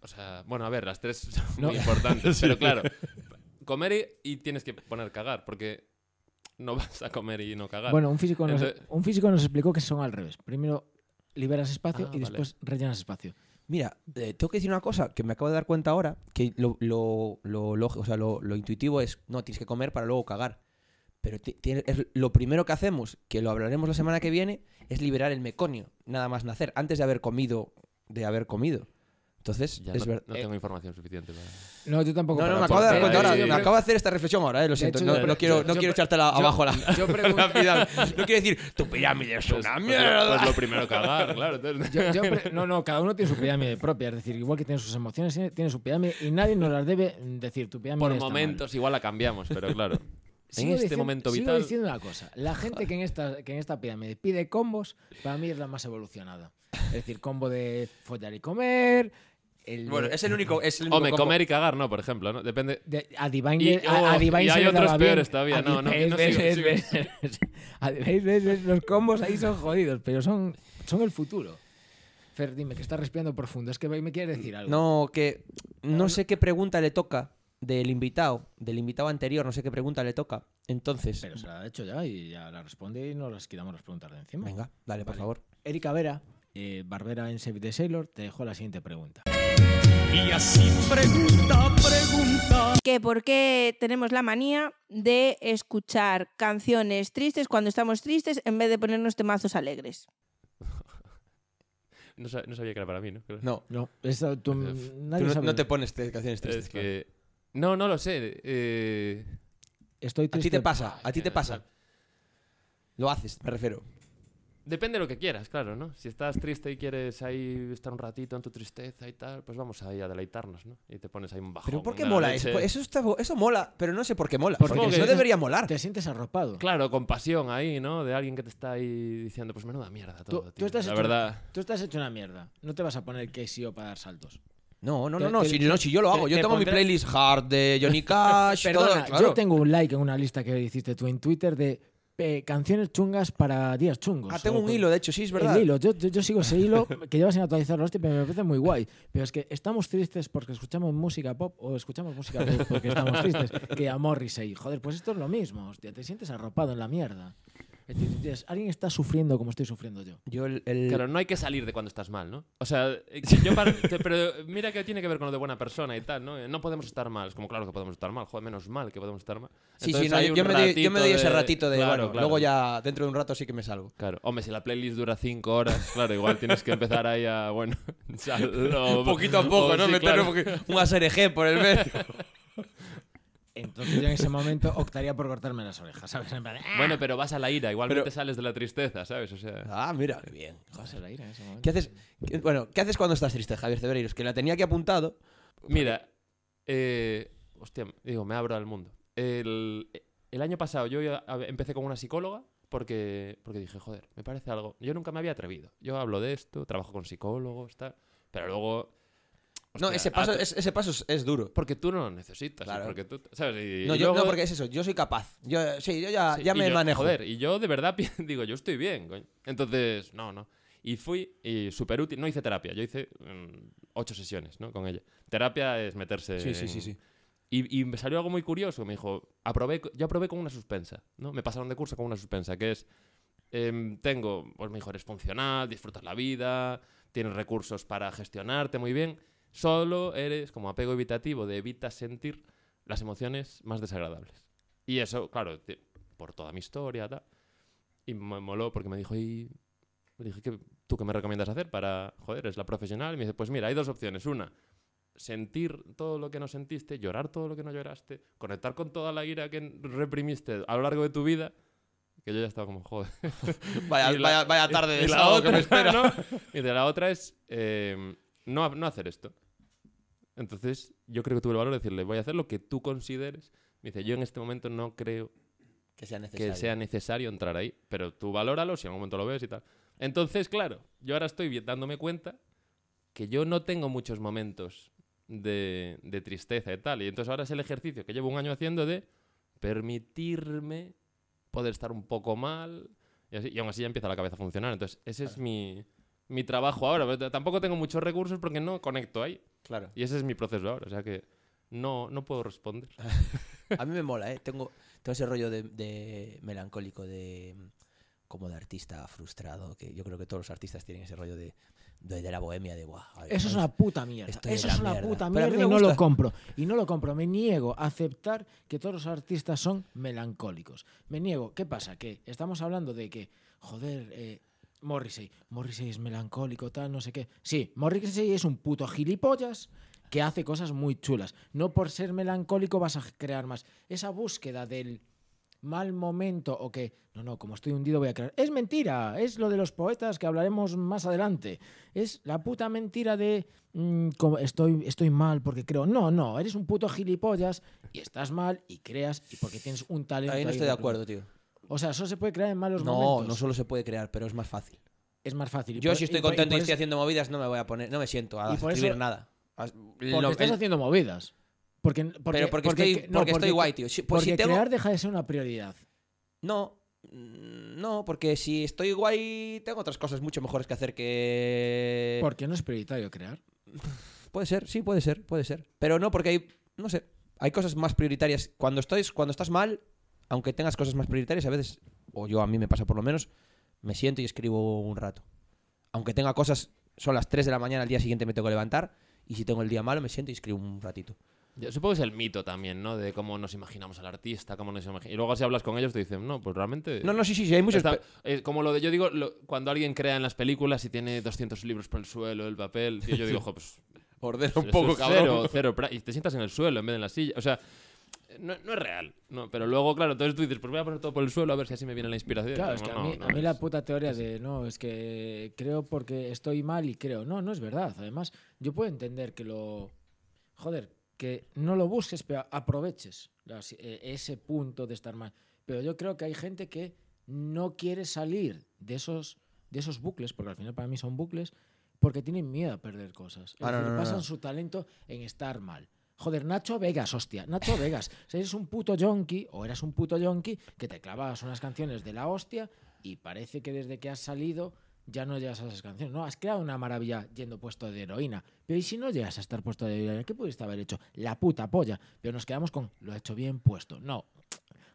O sea, bueno, a ver, las tres son No. muy importantes, pero claro. Comer y, y tienes que poner cagar, porque no vas a comer y no cagar. Bueno, un físico, nos, un físico nos explicó que son al revés. Primero liberas espacio Ah, y vale. después rellenas espacio. Mira, eh, tengo que decir una cosa que me acabo de dar cuenta ahora, que lo, lo, lo, lógico- o sea, lo, lo intuitivo es, no, tienes que comer para luego cagar. Pero es lo primero que hacemos, que lo hablaremos la semana que viene, es liberar el meconio, nada más nacer, antes de haber comido, de haber comido. Entonces, Ya es no, no eh, tengo información suficiente para. No, yo tampoco. No, no, para me acabo de dar cuenta ahora, me acabo de hacer esta reflexión ahora, eh, lo siento, hecho, no, yo pre- no quiero, yo- no yo quiero echártela yo- abajo la, yo la pirámide. No quiero decir, tu pirámide es Pues, una pues- mierda. pues lo primero claro. Yo- yo pre- no, no, cada uno tiene su pirámide propia. Es decir, igual que tiene sus emociones, tiene- su pirámide y nadie nos las debe decir. Tu pirámide Por está mal. momentos igual la cambiamos, pero claro. En Sigo este diciendo- momento sigo vital. diciendo una cosa. La gente que en, esta, que en esta pirámide pide combos, para mí es la más evolucionada. Es decir, combo de follar y comer. El Bueno, de- es el único, es el único Hombre, combo. comer y cagar, no, por ejemplo, ¿no? Depende. de- a Divine, Y- le- a, a oh, Divine y se hay le otros bien. peores todavía, A no, no, no ves, sigo, ves, sigo. ves. A Divine, ves, ves, los combos ahí son jodidos, pero son, son el futuro. Fer, dime, que estás respirando profundo. Es que me quieres decir algo. No, que no sé qué pregunta le toca del invitado, del invitado anterior, no sé qué pregunta le toca. Entonces, Pero se la ha hecho ya y ya la responde y nos las quitamos las preguntas de encima. venga, dale, por Vale. favor. Erika Vera eh, Barbera en Save the Sailor, te dejo la siguiente pregunta. Y así pregunta, pregunta. Que por qué tenemos la manía de escuchar canciones tristes cuando estamos tristes en vez de ponernos temazos alegres. No, no sabía que era para mí, ¿no? Claro. No, No, eso tú, Uf. nadie tú no, sabe. no te pones te- canciones tristes. Es que... No, no lo sé. eh, Estoy A ti triste. te pasa, a ti te que- pasa. Lo haces, me refiero. Depende de lo que quieras, claro, ¿no? Si estás triste y quieres ahí estar un ratito en tu tristeza y tal, pues vamos ahí a deleitarnos, ¿no? Y te pones ahí un bajón. Pero ¿por qué mola eso? Eso, está, eso mola, pero no sé por qué mola. Porque Porque, sientes- debería molar. Te sientes arropado. Claro, compasión ahí, ¿no? De alguien que te está ahí diciendo, pues menuda mierda todo, Tú, tú tío. estás La hecho, verdad... tú estás hecho una mierda. No te vas a poner KCO para dar saltos. No, no, Te- no, no. te- Si, no, si yo lo te- hago, yo te tengo mi playlist hard de Johnny Cash. Perdona, todo, claro. yo tengo un like en una lista que hiciste tú en Twitter de eh, canciones chungas para días chungos. Ah, tengo un hilo, de hecho, sí, es verdad. El hilo, yo, yo, yo sigo ese hilo que llevas sin actualizarlo, hostia, pero me parece muy guay. Pero es que estamos tristes porque escuchamos música pop o escuchamos música pop porque estamos tristes. Que a Morrissey. Joder, pues esto es lo mismo, hostia, te sientes arropado en la mierda. Alguien está sufriendo como estoy sufriendo yo. Yo el, el- Claro, no hay que salir de cuando estás mal, ¿no? O sea, eh, yo par- que- pero mira que tiene que ver con lo de buena persona y tal, ¿no? No podemos estar mal. Es como, claro que podemos estar mal. Joder, menos mal que podemos estar mal. Sí, sí, no, yo, me doy, yo me doy ese ratito de, Claro, bueno, claro. luego ya dentro de un rato sí que me salgo. Claro. Hombre, si la playlist dura cinco horas, claro, igual tienes que empezar ahí a, bueno... sal- o- poquito a poco, o ¿no? sí, Meter claro. un, un ASRG por el medio. Entonces yo en ese momento optaría por cortarme las orejas, ¿sabes? En plan, ¡ah! Bueno, pero vas a la ira. Igualmente Pero- sales de la tristeza, ¿sabes? O sea... ah, mira, qué bien. Vas a la ira en ese momento. ¿Qué haces? qué- bueno, ¿qué haces cuando estás triste, Javier Cebreiros? Que la tenía aquí apuntado. Mira, eh, hostia, digo, me abro al mundo. El, el año pasado yo ya a- empecé con una psicóloga porque, porque dije, joder, me parece algo. Yo nunca me había atrevido. Yo hablo de esto, trabajo con psicólogos, tal. Pero luego. No, hostia, ese paso, atre- es- ese paso es, es duro. Porque tú no lo necesitas. Claro. Porque tú, ¿sabes? Y- No, y yo, no, porque es eso. Yo soy capaz. Yo, sí, yo ya, Sí, ya me yo, manejo. Joder, y yo de verdad digo, yo estoy bien, coño. Entonces, no, no. Y fui, y súper útil. No hice terapia, yo hice mm, ocho sesiones, ¿no? Con ella. Terapia es meterse. Sí, sí, en- sí, sí. Y, y me salió algo muy curioso. Me dijo, aprobé, yo aprobé con una suspensa, ¿no? Me pasaron de curso con una suspensa, que es, em, tengo, pues me dijo, eres funcional, disfrutas la vida, tienes recursos para gestionarte muy bien, solo eres como apego evitativo de evitas sentir las emociones más desagradables. Y eso, claro, te- por toda mi historia, tal. Y me moló porque me dijo, y le dije, ¿qué, ¿tú qué me recomiendas hacer para, joder, es la profesional? Y me dice, pues mira, hay dos opciones. Una, sentir todo lo que no sentiste, llorar todo lo que no lloraste, conectar con toda la ira que reprimiste a lo largo de tu vida, que yo ya estaba como, joder. Vaya, la- vaya, vaya tarde de la sábado que otra, me espera. ¿no? Y de la otra es eh, no, no hacer esto. Entonces, yo creo que tuve el valor de decirle, voy a hacer lo que tú consideres. Me dice, yo en este momento no creo Que sea necesario. que sea necesario entrar ahí, pero tú valóralo si en algún momento lo ves y tal. Entonces, claro, yo ahora estoy dándome cuenta que yo no tengo muchos momentos de, de tristeza y tal. Y entonces ahora es el ejercicio que llevo un año haciendo de permitirme poder estar un poco mal. Y, así, y aún así ya empieza la cabeza a funcionar. Entonces, ese es mi, mi trabajo ahora. Pero tampoco tengo muchos recursos porque no conecto ahí. Claro. Y ese es mi proceso ahora. O sea que no, no puedo responder. A mí me mola, ¿eh? Tengo, tengo ese rollo de, de melancólico, de como de artista frustrado, que yo creo que todos los artistas tienen ese rollo de, de, de la bohemia, de guau. Eso es una puta mierda. Eso es una mierda. puta mierda y no lo compro. Y no lo compro. Me niego a aceptar que todos los artistas son melancólicos. Me niego. ¿Qué pasa? Que estamos hablando de que, joder, eh, Morrissey. Morrissey es melancólico, tal, no sé qué. Sí, Morrissey es un puto gilipollas que hace cosas muy chulas. No por ser melancólico vas a crear más. Esa búsqueda del mal momento o que, no, no, como estoy hundido voy a crear. Es mentira, es lo de los poetas que hablaremos más adelante. Es la puta mentira de mm, como estoy, estoy mal porque creo. No, no, eres un puto gilipollas y estás mal y creas y porque tienes un talento. Ahí no estoy de acuerdo, tío. O sea, eso se puede crear en malos No, momentos. no solo se puede crear, pero es más fácil. Es más fácil. Y Yo por- si estoy y por- y contento y, por estoy eso- haciendo movidas, no me voy a poner, no me siento a por escribir eso- nada. Porque lo- estás haciendo movidas. Porque, porque, pero porque, estoy, no, porque estoy guay, tío. Si- pues porque si tengo- crear deja de ser una prioridad. No, no, porque si estoy guay, tengo otras cosas mucho mejores que hacer que... Porque no es prioritario crear. Puede ser, sí, puede ser, puede ser. Pero no, porque hay, no sé, hay cosas más prioritarias. Cuando, estoy, cuando estás mal, aunque tengas cosas más prioritarias, a veces, o yo a mí me pasa por lo menos, me siento y escribo un rato. aunque tenga cosas, son las 3 de la mañana, al día siguiente me tengo que levantar. Y si tengo el día malo, me siento y escribo un ratito. Yo supongo que es el mito también, ¿no? De cómo nos imaginamos al artista, cómo nos imagi- Y luego si hablas con ellos te dicen, no, pues realmente... No, no, sí, sí, sí, hay muchos. Está- eh, como lo de, yo digo, lo- cuando alguien crea en las películas y tiene 200 libros por el suelo, el papel, tío, yo digo, jo, pues Ordena un poco, cabrón. Cero, cero, y te sientas en el suelo en vez de en la silla. O sea, no, no es real. No, pero luego, claro, entonces tú dices, pues voy a poner todo por el suelo a ver si así me viene la inspiración. Claro, No, es que a mí, no a mí es- la puta teoría de no, es que creo porque estoy mal y creo. No, no es verdad. Además, yo puedo entender que lo. Joder, que no lo busques, pero aproveches las- eh, ese punto de estar mal. Pero yo creo que hay gente que no quiere salir de esos, de esos bucles, porque al final para mí son bucles, porque tienen miedo a perder cosas. Es Ah, no, decir, no, no, pasan no. su talento en estar mal. Joder, Nacho Vegas, hostia. Nacho Vegas. Eres un puto yonki o eras un puto yonki que te clavabas unas canciones de la hostia y parece que desde que has salido ya no llegas a esas canciones. No, has creado una maravilla yendo puesto de heroína. Pero ¿y si no llegas a estar puesto de heroína? ¿Qué pudiste haber hecho? La puta polla. Pero nos quedamos con lo he hecho bien puesto. No.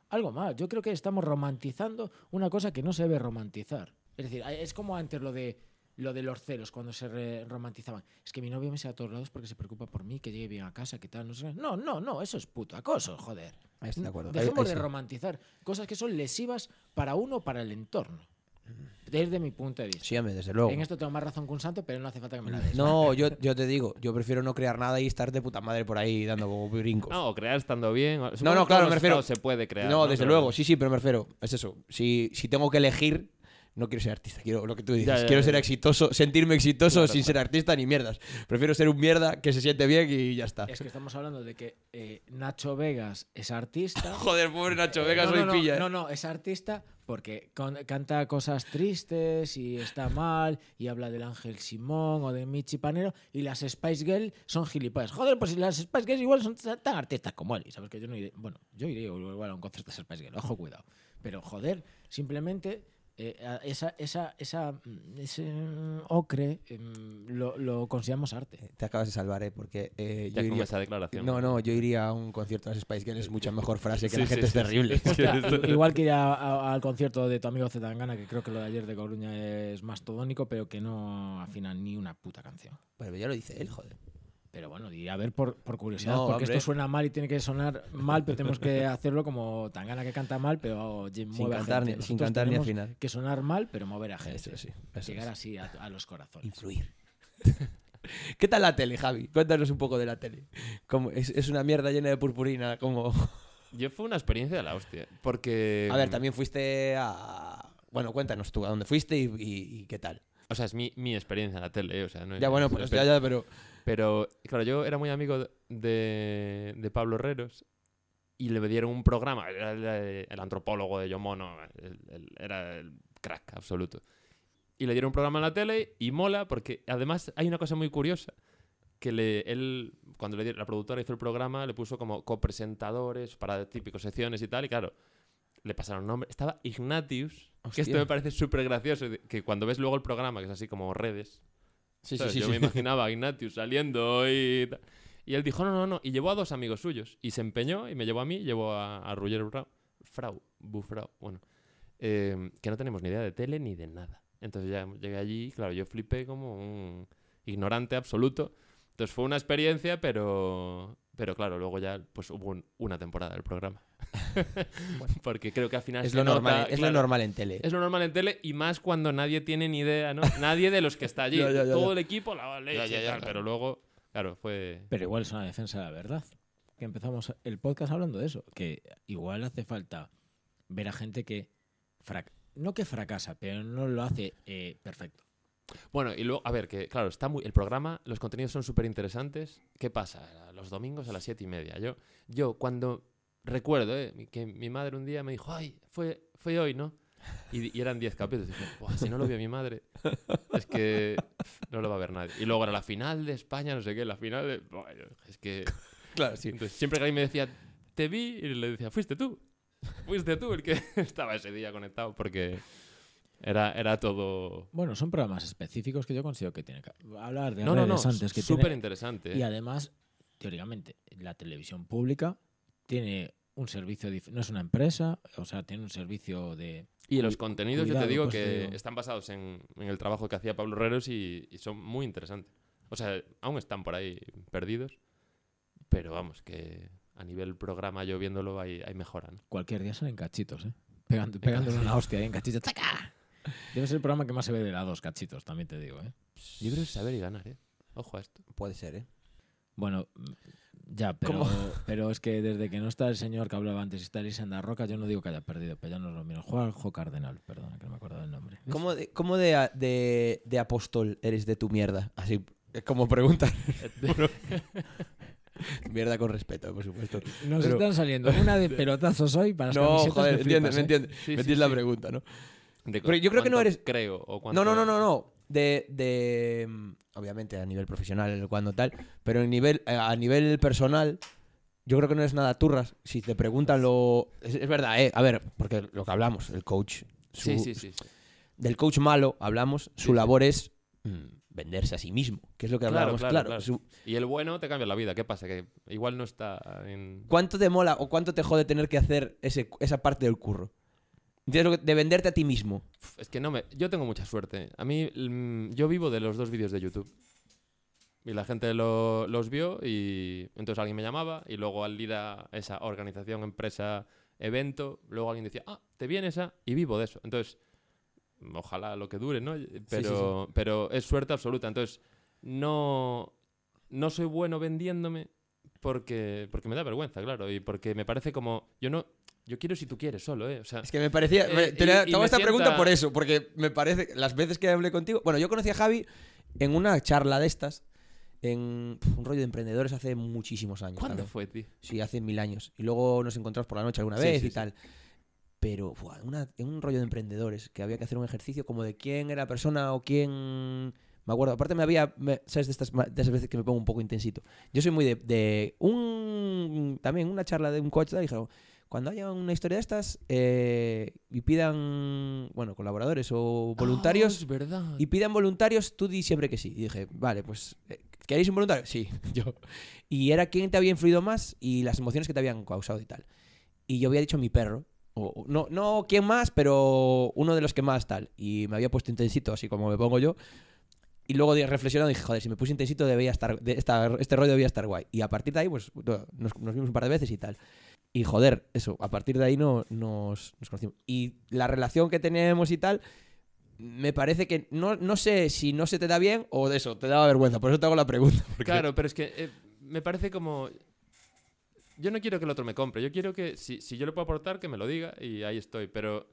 Algo más. Yo creo que estamos romantizando una cosa que no se debe romantizar. Es decir, es como antes lo de lo de los celos cuando se re- romantizaban. Es que mi novio me sea a todos lados porque se preocupa por mí, que llegue bien a casa, que tal, no sé. No, no, no, eso es puto acoso, joder. Ahí estoy de acuerdo. Dejemos ahí de sí. romantizar cosas que son lesivas para uno o para el entorno. Desde mi punto de vista. Sí, hombre, desde luego. En esto tengo más razón que un santo, pero no hace falta que me la des. No, yo, yo te digo, yo prefiero no crear nada y estar de puta madre por ahí dando brincos. No, crear estando bien. o- No, supongo no, que claro, me refiero- se puede crear. no, desde Pero- luego, sí, sí, pero me refiero, es eso. Si, si tengo que elegir, no quiero ser artista, quiero lo que tú dices. Ya, ya, quiero ya, ser exitoso, sentirme exitoso Claro, sin ser artista ni mierdas. Prefiero ser un mierda que se siente bien y ya está. Es que estamos hablando de que eh, Nacho Vegas es artista. Joder, pobre Nacho Vegas, no, hoy no, no, pilla. ¿eh? no, no, es artista porque con- canta cosas tristes y está mal y habla del Ángel Simón o de Michi Panero y las Spice Girls son gilipollas. Joder, pues si las Spice Girls igual son tan tan artistas como él. Y sabes que yo no iré, bueno, yo iré igual a un concierto de Spice Girls, ojo, cuidado. Pero joder, simplemente eh, esa, esa, esa, mm, ese mm, ocre em, lo, lo consideramos arte. Te acabas de salvar, ¿eh? Porque eh, Ya yo con iría... esa declaración. No, no, yo iría a un concierto de las Spice Girls, es mucha mejor frase que la Sí, gente sí, es sí, terrible. igual que ir a- a- al concierto de tu amigo Zetangana, que creo que lo de ayer de Coruña es más todónico, pero que no afina ni una puta canción. Bueno, ya lo dice él, joder. Pero bueno, diré a ver por, por curiosidad, No, porque hombre. esto suena mal y tiene que sonar mal, pero tenemos que hacerlo como Tangana que canta mal, pero Sin mueve a cantar, gente. ni, sin cantar ni tenemos afinar. Que sonar mal, pero mover a gente. Eso sí, eso Llegar es. así a, a los corazones. Influir. ¿Qué tal la tele, Javi? Cuéntanos un poco de la tele. ¿Cómo- es, es una mierda llena de purpurina, como... Yo fue una experiencia de la hostia. Porque. A ver, también fuiste a... Bueno, cuéntanos tú, ¿a dónde fuiste y, y- y qué tal? O sea, es mi, mi experiencia en la tele, ¿eh? o sea, no es- Ya, bueno, es- pues es- ya, ya, pero... Pero, claro, yo era muy amigo de, de Pablo Herreros y le dieron un programa. Era el, el antropólogo de Yomono, el- el- era el crack absoluto. Y le dieron un programa en la tele y mola porque además hay una cosa muy curiosa. Que le, él, cuando le dieron- la productora hizo el programa, le puso como copresentadores para típicos secciones y tal. Y claro, le pasaron nombre. Estaba Ignatius, que esto Hostia. me parece súper gracioso. Que cuando ves luego el programa, que es así como redes, Sí, sí, ¿sabes? sí. Yo sí. me imaginaba a Ignatius saliendo y... Y él dijo, no, no, no. Y llevó a dos amigos suyos. Y se empeñó y me llevó a mí, llevó a, a Roger Brau, Frau, Bufrau, bueno. eh, que no tenemos ni idea de tele ni de nada. Entonces ya llegué allí y claro, yo flipé como un ignorante absoluto. Entonces fue una experiencia, pero... Pero claro, luego ya pues hubo un- una temporada del programa. Porque creo que al final Es se lo, nota, normal, es lo normal en tele. es lo normal en tele y más cuando nadie tiene ni idea, ¿no? Nadie de los que está allí. Todo el equipo la leche claro. pero luego, claro, fue... Pero igual es una defensa de la verdad. Que empezamos el podcast hablando de eso. Que igual hace falta ver a gente que. frac- no que fracasa, pero no lo hace eh, perfecto. Bueno, y luego, a ver, que claro, está muy... El programa, los contenidos son súper interesantes. ¿Qué pasa? Los domingos a las siete y media. Yo, yo cuando recuerdo ¿eh? que mi madre un día me dijo, ay, fue, fue hoy, ¿no? Y, y eran 10 capítulos. Dije, "Buah, si no lo vio mi madre, es que no lo va a ver nadie. Y luego era la final de España, no sé qué, la final de... Es que... Claro, sí. Entonces, siempre que alguien me decía, te vi, y le decía, fuiste tú. Fuiste tú el que estaba ese día conectado, porque era, era todo... Bueno, son programas específicos que yo considero que tienen que hablar de No, no, no, redes antes que súper tiene- interesante. Y ¿eh? además, teóricamente, la televisión pública tiene un servicio, no es una empresa, o sea, tiene un servicio de... Y los contenidos, yo te digo pues te que digo. están basados en, en el trabajo que hacía Pablo Herreros y, y son muy interesantes. O sea, aún están por ahí perdidos, pero vamos, que a nivel programa yo viéndolo hay, hay mejora. ¿no? Cualquier día salen cachitos, ¿eh? Pegando, pegándole una hostia ahí en cachitos. ¡taca! Debe ser el programa que más se ve de la dos cachitos, también te digo, ¿eh? Yo creo saber y ganar, ¿eh? Ojo a esto. Puede ser, ¿eh? Bueno, ya, pero, pero es que desde que no está el señor que hablaba antes y está Elisenda Roca, yo no digo que haya perdido, pero ya no es lo mismo. Juanjo Cardenal, perdona, que no me acuerdo del nombre. ¿Ves? ¿Cómo de, cómo de, de, de apóstol eres de tu mierda? Así, es como pregunta. mierda con respeto, por supuesto. Nos pero- están saliendo una de pelotazos hoy para las No, joder, entiendes, me ¿eh? entiendes. Sí, me sí, entiendes la sí. pregunta, ¿no? De Pero yo creo que no eres- Creo, o No, no, no, no, no. De, de mm, obviamente a nivel profesional, cuando tal, pero en nivel, eh, a nivel personal, yo creo que no eres nada turras. Si te preguntan lo... Es, es verdad, ¿eh? A ver, porque lo que hablamos, el coach... su- Sí, sí, sí. Del coach malo hablamos, su labor es mm, venderse a sí mismo, que es lo que hablábamos. claro, Claro, claro. su- Y el bueno te cambia la vida. ¿Qué pasa? Que igual no está en... ¿Cuánto te mola o cuánto te jode tener que hacer ese, esa parte del curro? ¿Entiendes lo que- De venderte a ti mismo. Es que no me... Yo tengo mucha suerte. A mí, mm, yo vivo de los dos vídeos de YouTube. Y la gente lo- los vio y entonces alguien me llamaba y luego al ir a esa organización, empresa, evento, luego alguien decía, ah, te vienes a... Y vivo de eso. Entonces, ojalá lo que dure, ¿no? Pero, pero es suerte absoluta. Entonces, no, no soy bueno vendiéndome porque, porque me da vergüenza, claro. Y porque me parece como... Yo no... Yo quiero si tú quieres solo, ¿eh? O sea, Es que me parecía. Eh, me- y- tenía- y te hago esta pregunta sienta- por eso, porque me parece. Las veces que hablé contigo. Bueno, yo conocí a Javi en una charla de estas, en pf, un rollo de emprendedores hace muchísimos años. ¿cuándo también. fue, tío? Sí, hace mil años. Y luego nos encontramos por la noche alguna Sí, vez sí, y sí. tal. Pero buah, una- en un rollo de emprendedores que había que hacer un ejercicio como de quién era la persona o quién. Me acuerdo, aparte me había. me- ¿Sabes? De, estas, de esas veces que me pongo un poco intensito. Yo soy muy de. de un. También una charla de un coach. Y dijeron: cuando haya una historia de estas eh, y pidan. Bueno, colaboradores o voluntarios. es verdad. Y pidan voluntarios, tú di siempre que sí. Y dije, vale, pues, eh, ¿queréis un voluntario? Sí, yo. Y era quién te había influido más y las emociones que te habían causado y tal. Y yo había dicho mi perro. O, no, no quién más, pero uno de los que más tal. Y me había puesto intensito, así como me pongo yo. Y luego reflexionando dije, joder, si me puse intensito debía estar, de esta- este rollo debía estar guay. Y a partir de ahí, pues nos, nos vimos un par de veces y tal. Y joder, eso, a partir de ahí no, nos, nos conocimos. Y la relación que tenemos y tal, me parece que no, no sé si no se te da bien o de eso, te daba vergüenza. Por eso te hago la pregunta. porque- Claro, pero es que eh, me parece como... Yo no quiero que el otro me compre, yo quiero que si, si yo le puedo aportar, que me lo diga y ahí estoy, pero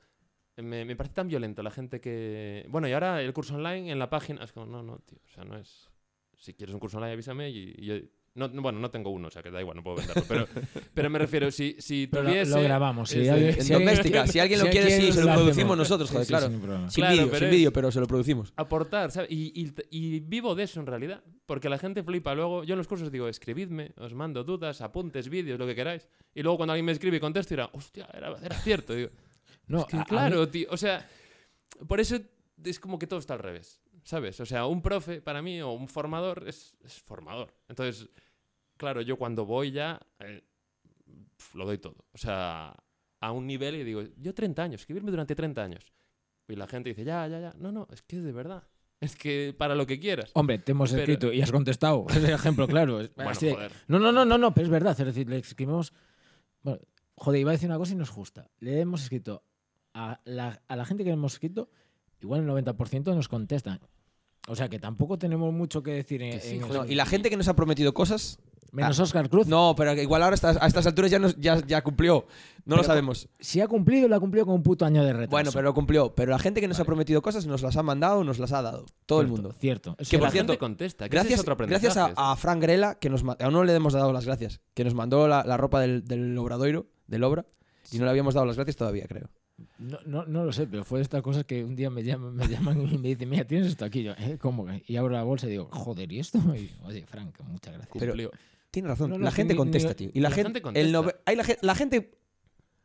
me, me parece tan violento la gente que... Bueno, y ahora el curso online en la página... Es como, no, no, tío, o sea, no es... Si quieres un curso online avísame y, y yo... No, no, bueno, no tengo uno, o sea que da igual, no puedo venderlo, pero, pero me refiero, si, si Pero lo- tuviese... lo grabamos, si En si alguien- doméstica, si alguien lo si quiere, sí, se lo producimos nosotros, joder, Sí, sí, claro. sin Claro, vídeo, pero sin vídeo, pero se lo producimos. aportar, ¿sabes? Y, y- y vivo de eso en realidad. Porque la gente flipa. Luego, yo en los cursos digo, escribidme, os mando dudas, apuntes, vídeos, lo que queráis. Y luego cuando alguien me escribe y contesto, dirá, hostia, era, era cierto. Digo, No, es que a- a claro, mí- tío. O sea, por eso es como que todo está al revés, ¿sabes? O sea, un profe para mí o un formador es, es formador. Entonces, claro, yo cuando voy ya, eh, lo doy todo. O sea, a un nivel y digo, yo 30 años, escribirme durante 30 años. Y la gente dice, ya, ya, ya. No, no, es que es de verdad. Es que para lo que quieras. Hombre, te hemos Pero- escrito y has contestado. Es el ejemplo, claro. Es Bueno, así de- joder. No, no, no, no, no, pero es verdad. Es decir, le escribimos. Bueno, joder, iba a decir una cosa y nos justa. Le hemos escrito a la, a la gente que le hemos escrito, igual el 90% nos contestan. O sea que tampoco tenemos mucho que decir en, sí, en joder. eso. No, y la gente que nos ha prometido cosas. Menos Oscar Cruz. No, pero igual ahora a estas alturas ya, nos- ya, ya cumplió. No lo sabemos. Si ha cumplido, lo ha cumplido con un puto año de retraso. Bueno, pero lo cumplió. Pero la gente que nos ha prometido cosas nos las ha mandado, nos las ha dado. Todo el mundo. Cierto. Es Que Que por la cierto, gente contesta. es Gracias, otro gracias a, a Fran Grela, que nos aún no le hemos dado las gracias, que nos mandó la, la ropa del, del Obradoiro, del Obra, y no le habíamos dado las gracias todavía, creo. No, no, no lo sé, pero fue de estas cosas que un día me llaman, me llaman y me dicen, mira, tienes esto aquí. Yo, ¿eh? ¿Cómo? Y abro la bolsa y digo, joder, ¿y esto? Y, Oye, Frank, muchas gracias. Pero- Cumplió. Tiene razón, No, no, la gente ni- contesta, ni- tío. Y la, la gente, gente contesta. el nove- hay la, la gente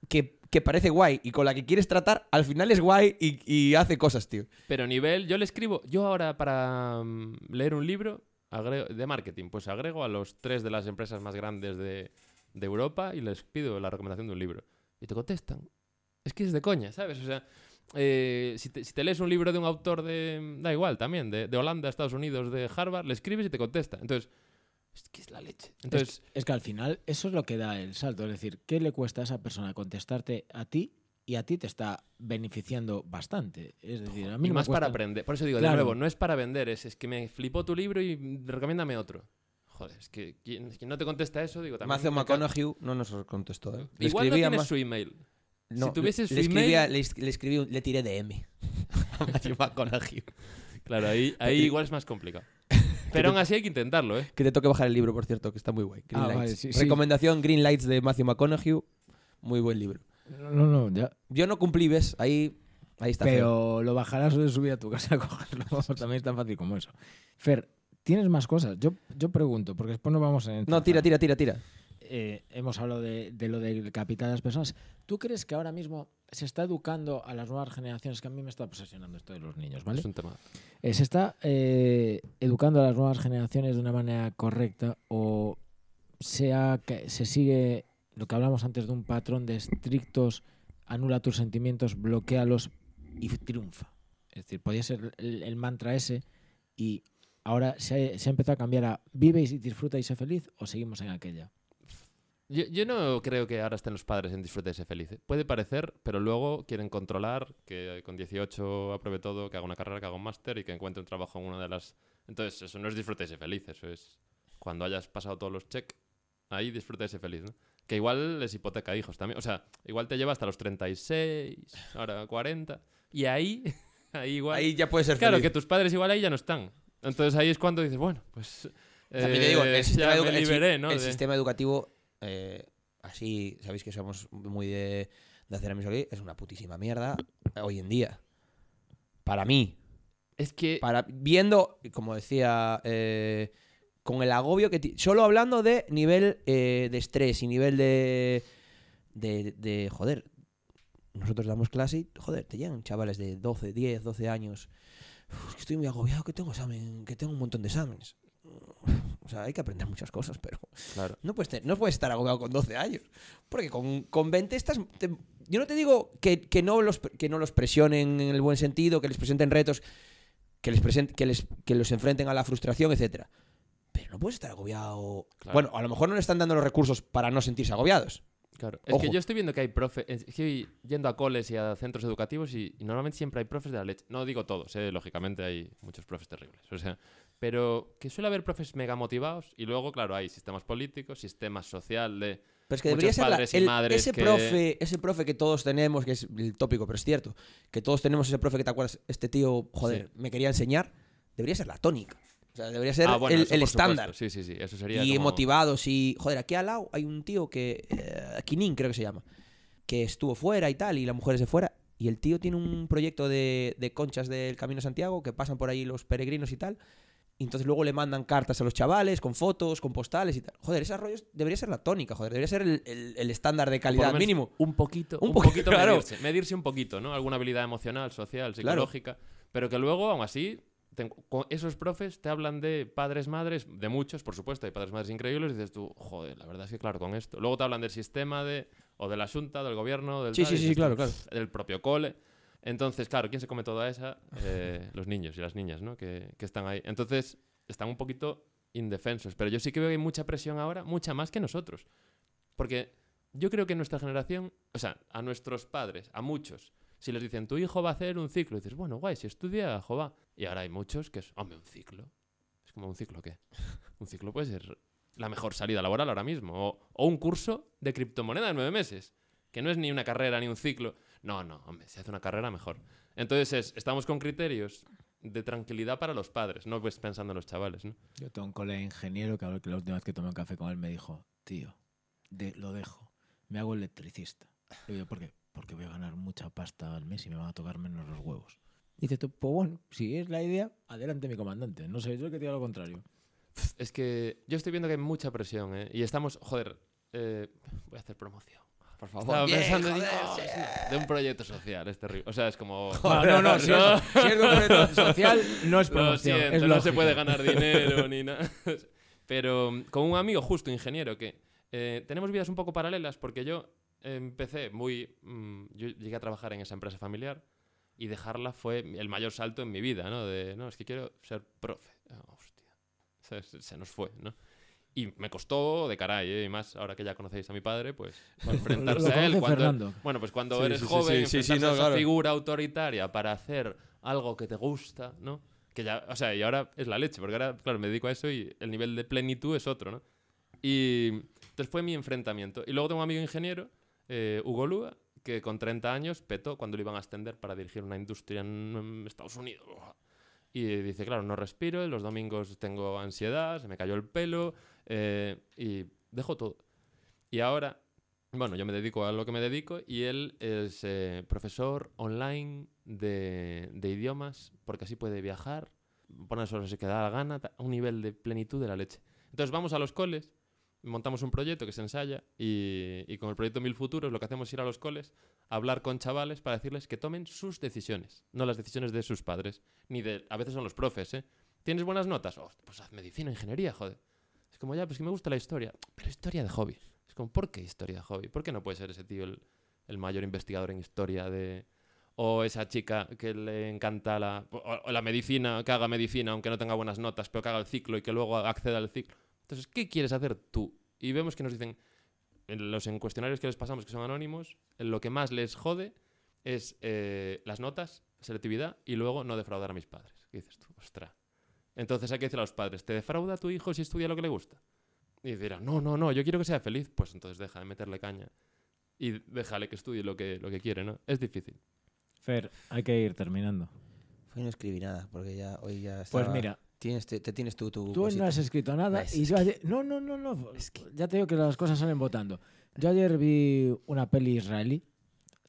que, que parece guay y con la que quieres tratar, al final es guay y, y hace cosas, tío. Pero nivel, yo le escribo, yo ahora para mm, leer un libro agrego- de marketing, pues agrego a los tres de las empresas más grandes de, de Europa y les pido la recomendación de un libro. Y te contestan. Es que es de coña, ¿sabes? O sea, eh, si, te, si te lees un libro de un autor de. Da igual, también, de, de Holanda, Estados Unidos, de Harvard, le escribes y te contesta. Entonces, es que es la leche. Entonces, es, es que al final eso es lo que da el salto. Es decir, ¿qué le cuesta a esa persona contestarte a ti y a ti te está beneficiando bastante? Es decir, a mí y no me más para cuesta- aprender. Por eso digo, Claro. de nuevo, no es para vender, es, es que me flipó tu libro y recomiéndame otro. Joder, es que quien, quien no te contesta eso, digo, también. Matthew me McConaughey no nos contestó, ¿eh? Le Igual no tienes Ma- su email. No, si tuviese le- su le escribí email- le, es- le escribí, un- le tiré de M. a Matthew McConaughey. Claro, ahí, ahí igual es más complicado. Pero aún así hay que intentarlo, ¿eh? Que te toque bajar el libro, por cierto, que está muy guay. Green Ah, Lights. vale, sí, sí. Recomendación Green Lights de Matthew McConaughey. Muy buen libro. No, no, ya. Yo no cumplí, ¿ves? Ahí, ahí está. feo. Pero lo bajarás o de subir a tu casa a cogerlo. También es tan fácil como eso. Fer, ¿tienes más cosas? Yo, yo pregunto, porque después nos vamos a... No, tira, tira, tira, tira. Eh, hemos hablado de, de lo del capital de las personas. ¿Tú crees que ahora mismo se está educando a las nuevas generaciones? Que a mí me está obsesionando esto de los niños, ¿vale? Es un tema. Eh, ¿Se está eh, educando a las nuevas generaciones de una manera correcta o sea que se sigue lo que hablamos antes de un patrón de estrictos anula tus sentimientos, bloquealos y triunfa? Es decir, podría ser el, el mantra ese y ahora se ha, se ha empezado a cambiar a vive y disfruta y sé feliz o seguimos en aquella. Yo, yo no creo que ahora estén los padres en disfrute y ser feliz. ¿eh? Puede parecer, pero luego quieren controlar que con 18 apruebe todo, que haga una carrera, que haga un máster y que encuentre un trabajo en una de las... Entonces, eso no es disfrute y ser feliz, eso es cuando hayas pasado todos los check, ahí disfruta y ser feliz, ¿no? Que igual les hipoteca hijos también. O sea, igual te lleva hasta los 36, ahora 40. Y ahí, ahí igual... Ahí ya puede ser claro, feliz. que tus padres igual ahí ya no están. Entonces ahí es cuando dices, bueno, pues... También te digo, el sistema, ya edu- me el si- liberé, ¿no? el de- sistema educativo, eh, así, sabéis que somos muy de, de hacer aquí, es una putísima mierda eh, hoy en día. Para mí. Es que... Para, viendo, como decía, eh, con el agobio que... Solo hablando de nivel eh, de estrés y nivel de, de, de... Joder, nosotros damos clase y, joder, te llegan chavales de 12, 10, 12 años. "Uf, es que estoy muy agobiado, que tengo examen, que tengo un montón de exámenes. O sea, hay que aprender muchas cosas, pero Claro. no puedes, te- no puedes estar agobiado con 12 años. Porque con, con 20 estás... te- yo no te digo que, que no los, que no los presionen en el buen sentido, que les presenten retos, que les, present- que les que los enfrenten a la frustración, etcétera. Pero no puedes estar agobiado... Claro. Bueno, a lo mejor no le están dando los recursos para no sentirse agobiados. Claro. Es Ojo. que yo estoy viendo que hay profes, estoy yendo a coles y a centros educativos y, y normalmente siempre hay profes de la leche. No digo todos, eh, lógicamente hay muchos profes terribles. O sea, pero que suele haber profes mega motivados y luego, claro, hay sistemas políticos, sistemas social de... Pero es que debería ser la- padres y el- madres ese que- profe, ese profe que todos tenemos, que es el tópico, pero es cierto, que todos tenemos ese profe que te acuerdas, este tío, joder, me quería enseñar, debería ser la tónica. O sea, debería ser Ah, bueno, el, estándar. Sí, sí, sí. Eso sería y como- motivados y joder aquí al lado hay un tío que eh, Kinin creo que se llama que estuvo fuera y tal y la mujer es de fuera y el tío tiene un proyecto de, de conchas del Camino de Santiago que pasan por ahí los peregrinos y tal y entonces luego le mandan cartas a los chavales con fotos con postales y tal joder ese rollo debería ser la tónica joder debería ser el, el- el estándar de calidad mínimo Un poquito. Un Un, poquito, poquito, claro. medirse. Medirse un poquito, ¿no? Alguna habilidad emocional, social, Claro. psicológica. Pero que luego, aún así, te- esos profes te hablan de padres, madres, de muchos, por supuesto, hay padres, madres increíbles, y dices tú, joder, la verdad es que claro, con esto. Luego te hablan del sistema de, o de la Junta, del gobierno, del Sí, tal, sí, sí, claro, claro. del propio cole. Entonces, claro, ¿quién se come toda esa? Eh, los niños y las niñas, ¿no? Que, que están ahí. Entonces, están un poquito indefensos. Pero yo sí que veo que hay mucha presión ahora, mucha más que nosotros. Porque yo creo que nuestra generación, o sea, a nuestros padres, a muchos, si les dicen, tu hijo va a hacer un ciclo, dices, bueno, guay, si estudia, jova. Y ahora hay muchos que es, hombre, un ciclo. Es como un ciclo, ¿qué? Un ciclo puede ser la mejor salida laboral ahora mismo. O, o un curso de criptomoneda de nueve meses, que no es ni una carrera ni un ciclo. No, no, hombre, si hace una carrera, mejor. Entonces es, estamos con criterios de tranquilidad para los padres, no pues pensando en los chavales, ¿no? Yo tengo un colega ingeniero que, la última vez que tomé un café con él me dijo, tío, de, lo dejo, me hago electricista. Le digo, ¿por qué? Porque voy a ganar mucha pasta al mes y me van a tocar menos los huevos. Dice tú, pues bueno, si es la idea, adelante mi comandante. No sé, yo que te diga lo contrario. Es que yo estoy viendo que hay mucha presión, ¿eh? Y estamos, joder, eh, voy a hacer promoción. Por Estaba favor Bien, pensando joder, digo, sí. sí, de un proyecto social, es terrible. O sea, es como... No, no, no, si es, si es de un proyecto social, no es Lo promoción. siento, es no se puede ganar dinero ni nada. Pero mm, con un amigo justo ingeniero que Eh, tenemos vidas un poco paralelas porque yo empecé muy... mm, yo llegué a trabajar en esa empresa familiar y dejarla fue el mayor salto en mi vida, ¿no? De, no, es que quiero ser profe. Ah, hostia. Se, se- se nos fue, ¿no? Y me costó de caray, ¿eh? Y más ahora que ya conocéis a mi padre, pues enfrentarse a él cuando... Bueno, pues cuando Sí, eres sí, joven, sí, enfrentarse no, a esa claro. figura autoritaria para hacer algo que te gusta, ¿no? Que ya, o sea, y ahora es la leche, porque ahora, claro, me dedico a eso y el nivel de plenitud es otro, ¿no? Y entonces fue mi enfrentamiento. Y luego tengo un amigo ingeniero, eh, Hugo Lua, que con 30 años petó cuando lo iban a extender para dirigir una industria en Estados Unidos. Y dice, claro, no respiro, los domingos tengo ansiedad, se me cayó el pelo eh, y dejo todo. Y ahora, bueno, yo me dedico a lo que me dedico y él es eh, profesor online de, de idiomas porque así puede viajar, poner las horas que da la gana, a un nivel de plenitud de la leche. Entonces vamos a los coles, montamos un proyecto que se ensaya y, y con el proyecto Mil Futuros lo que hacemos es ir a los coles a hablar con chavales para decirles que tomen sus decisiones, no las decisiones de sus padres, ni de... A veces son los profes, ¿eh? ¿Tienes buenas notas? Oh, pues haz medicina, ingeniería, joder. Es como, ya, pues que me gusta la historia. Pero historia de hobby. Es como, ¿por qué historia de hobby? ¿Por qué no puede ser ese tío el, el mayor investigador en historia de... O esa chica que le encanta la... O, la medicina, que haga medicina aunque no tenga buenas notas, pero que haga el ciclo y que luego acceda al ciclo. Entonces, ¿qué quieres hacer tú? Y vemos que nos dicen, en los en cuestionarios que les pasamos, que son anónimos, lo que más les jode es eh, las notas, selectividad y luego no defraudar a mis padres. ¿Qué dices tú? Ostras. Entonces hay que decirle a los padres, ¿te defrauda tu hijo si estudia lo que le gusta? Y dirán, no, no, no, yo quiero que sea feliz. Pues entonces deja de meterle caña y déjale que estudie lo que, lo que quiere, ¿no? Es difícil. Fer, hay que ir terminando. Hoy no escribí nada, porque ya hoy ya Pues estaba- mira, Tienes, te, te tienes tú tu tú no cosita. has escrito nada ¿Ves? y yo ayer... No, no, no, no. Ya te digo que las cosas salen votando. Yo ayer vi una peli israelí.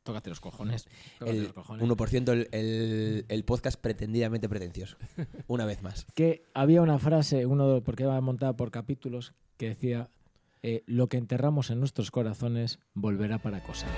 Tócate los cojones. Tócate El los cojones. 1% el, el, el podcast pretendidamente pretencioso. Una vez más. que había una frase, uno de- porque va montada por capítulos, que decía, eh, lo que enterramos en nuestros corazones volverá para cosas.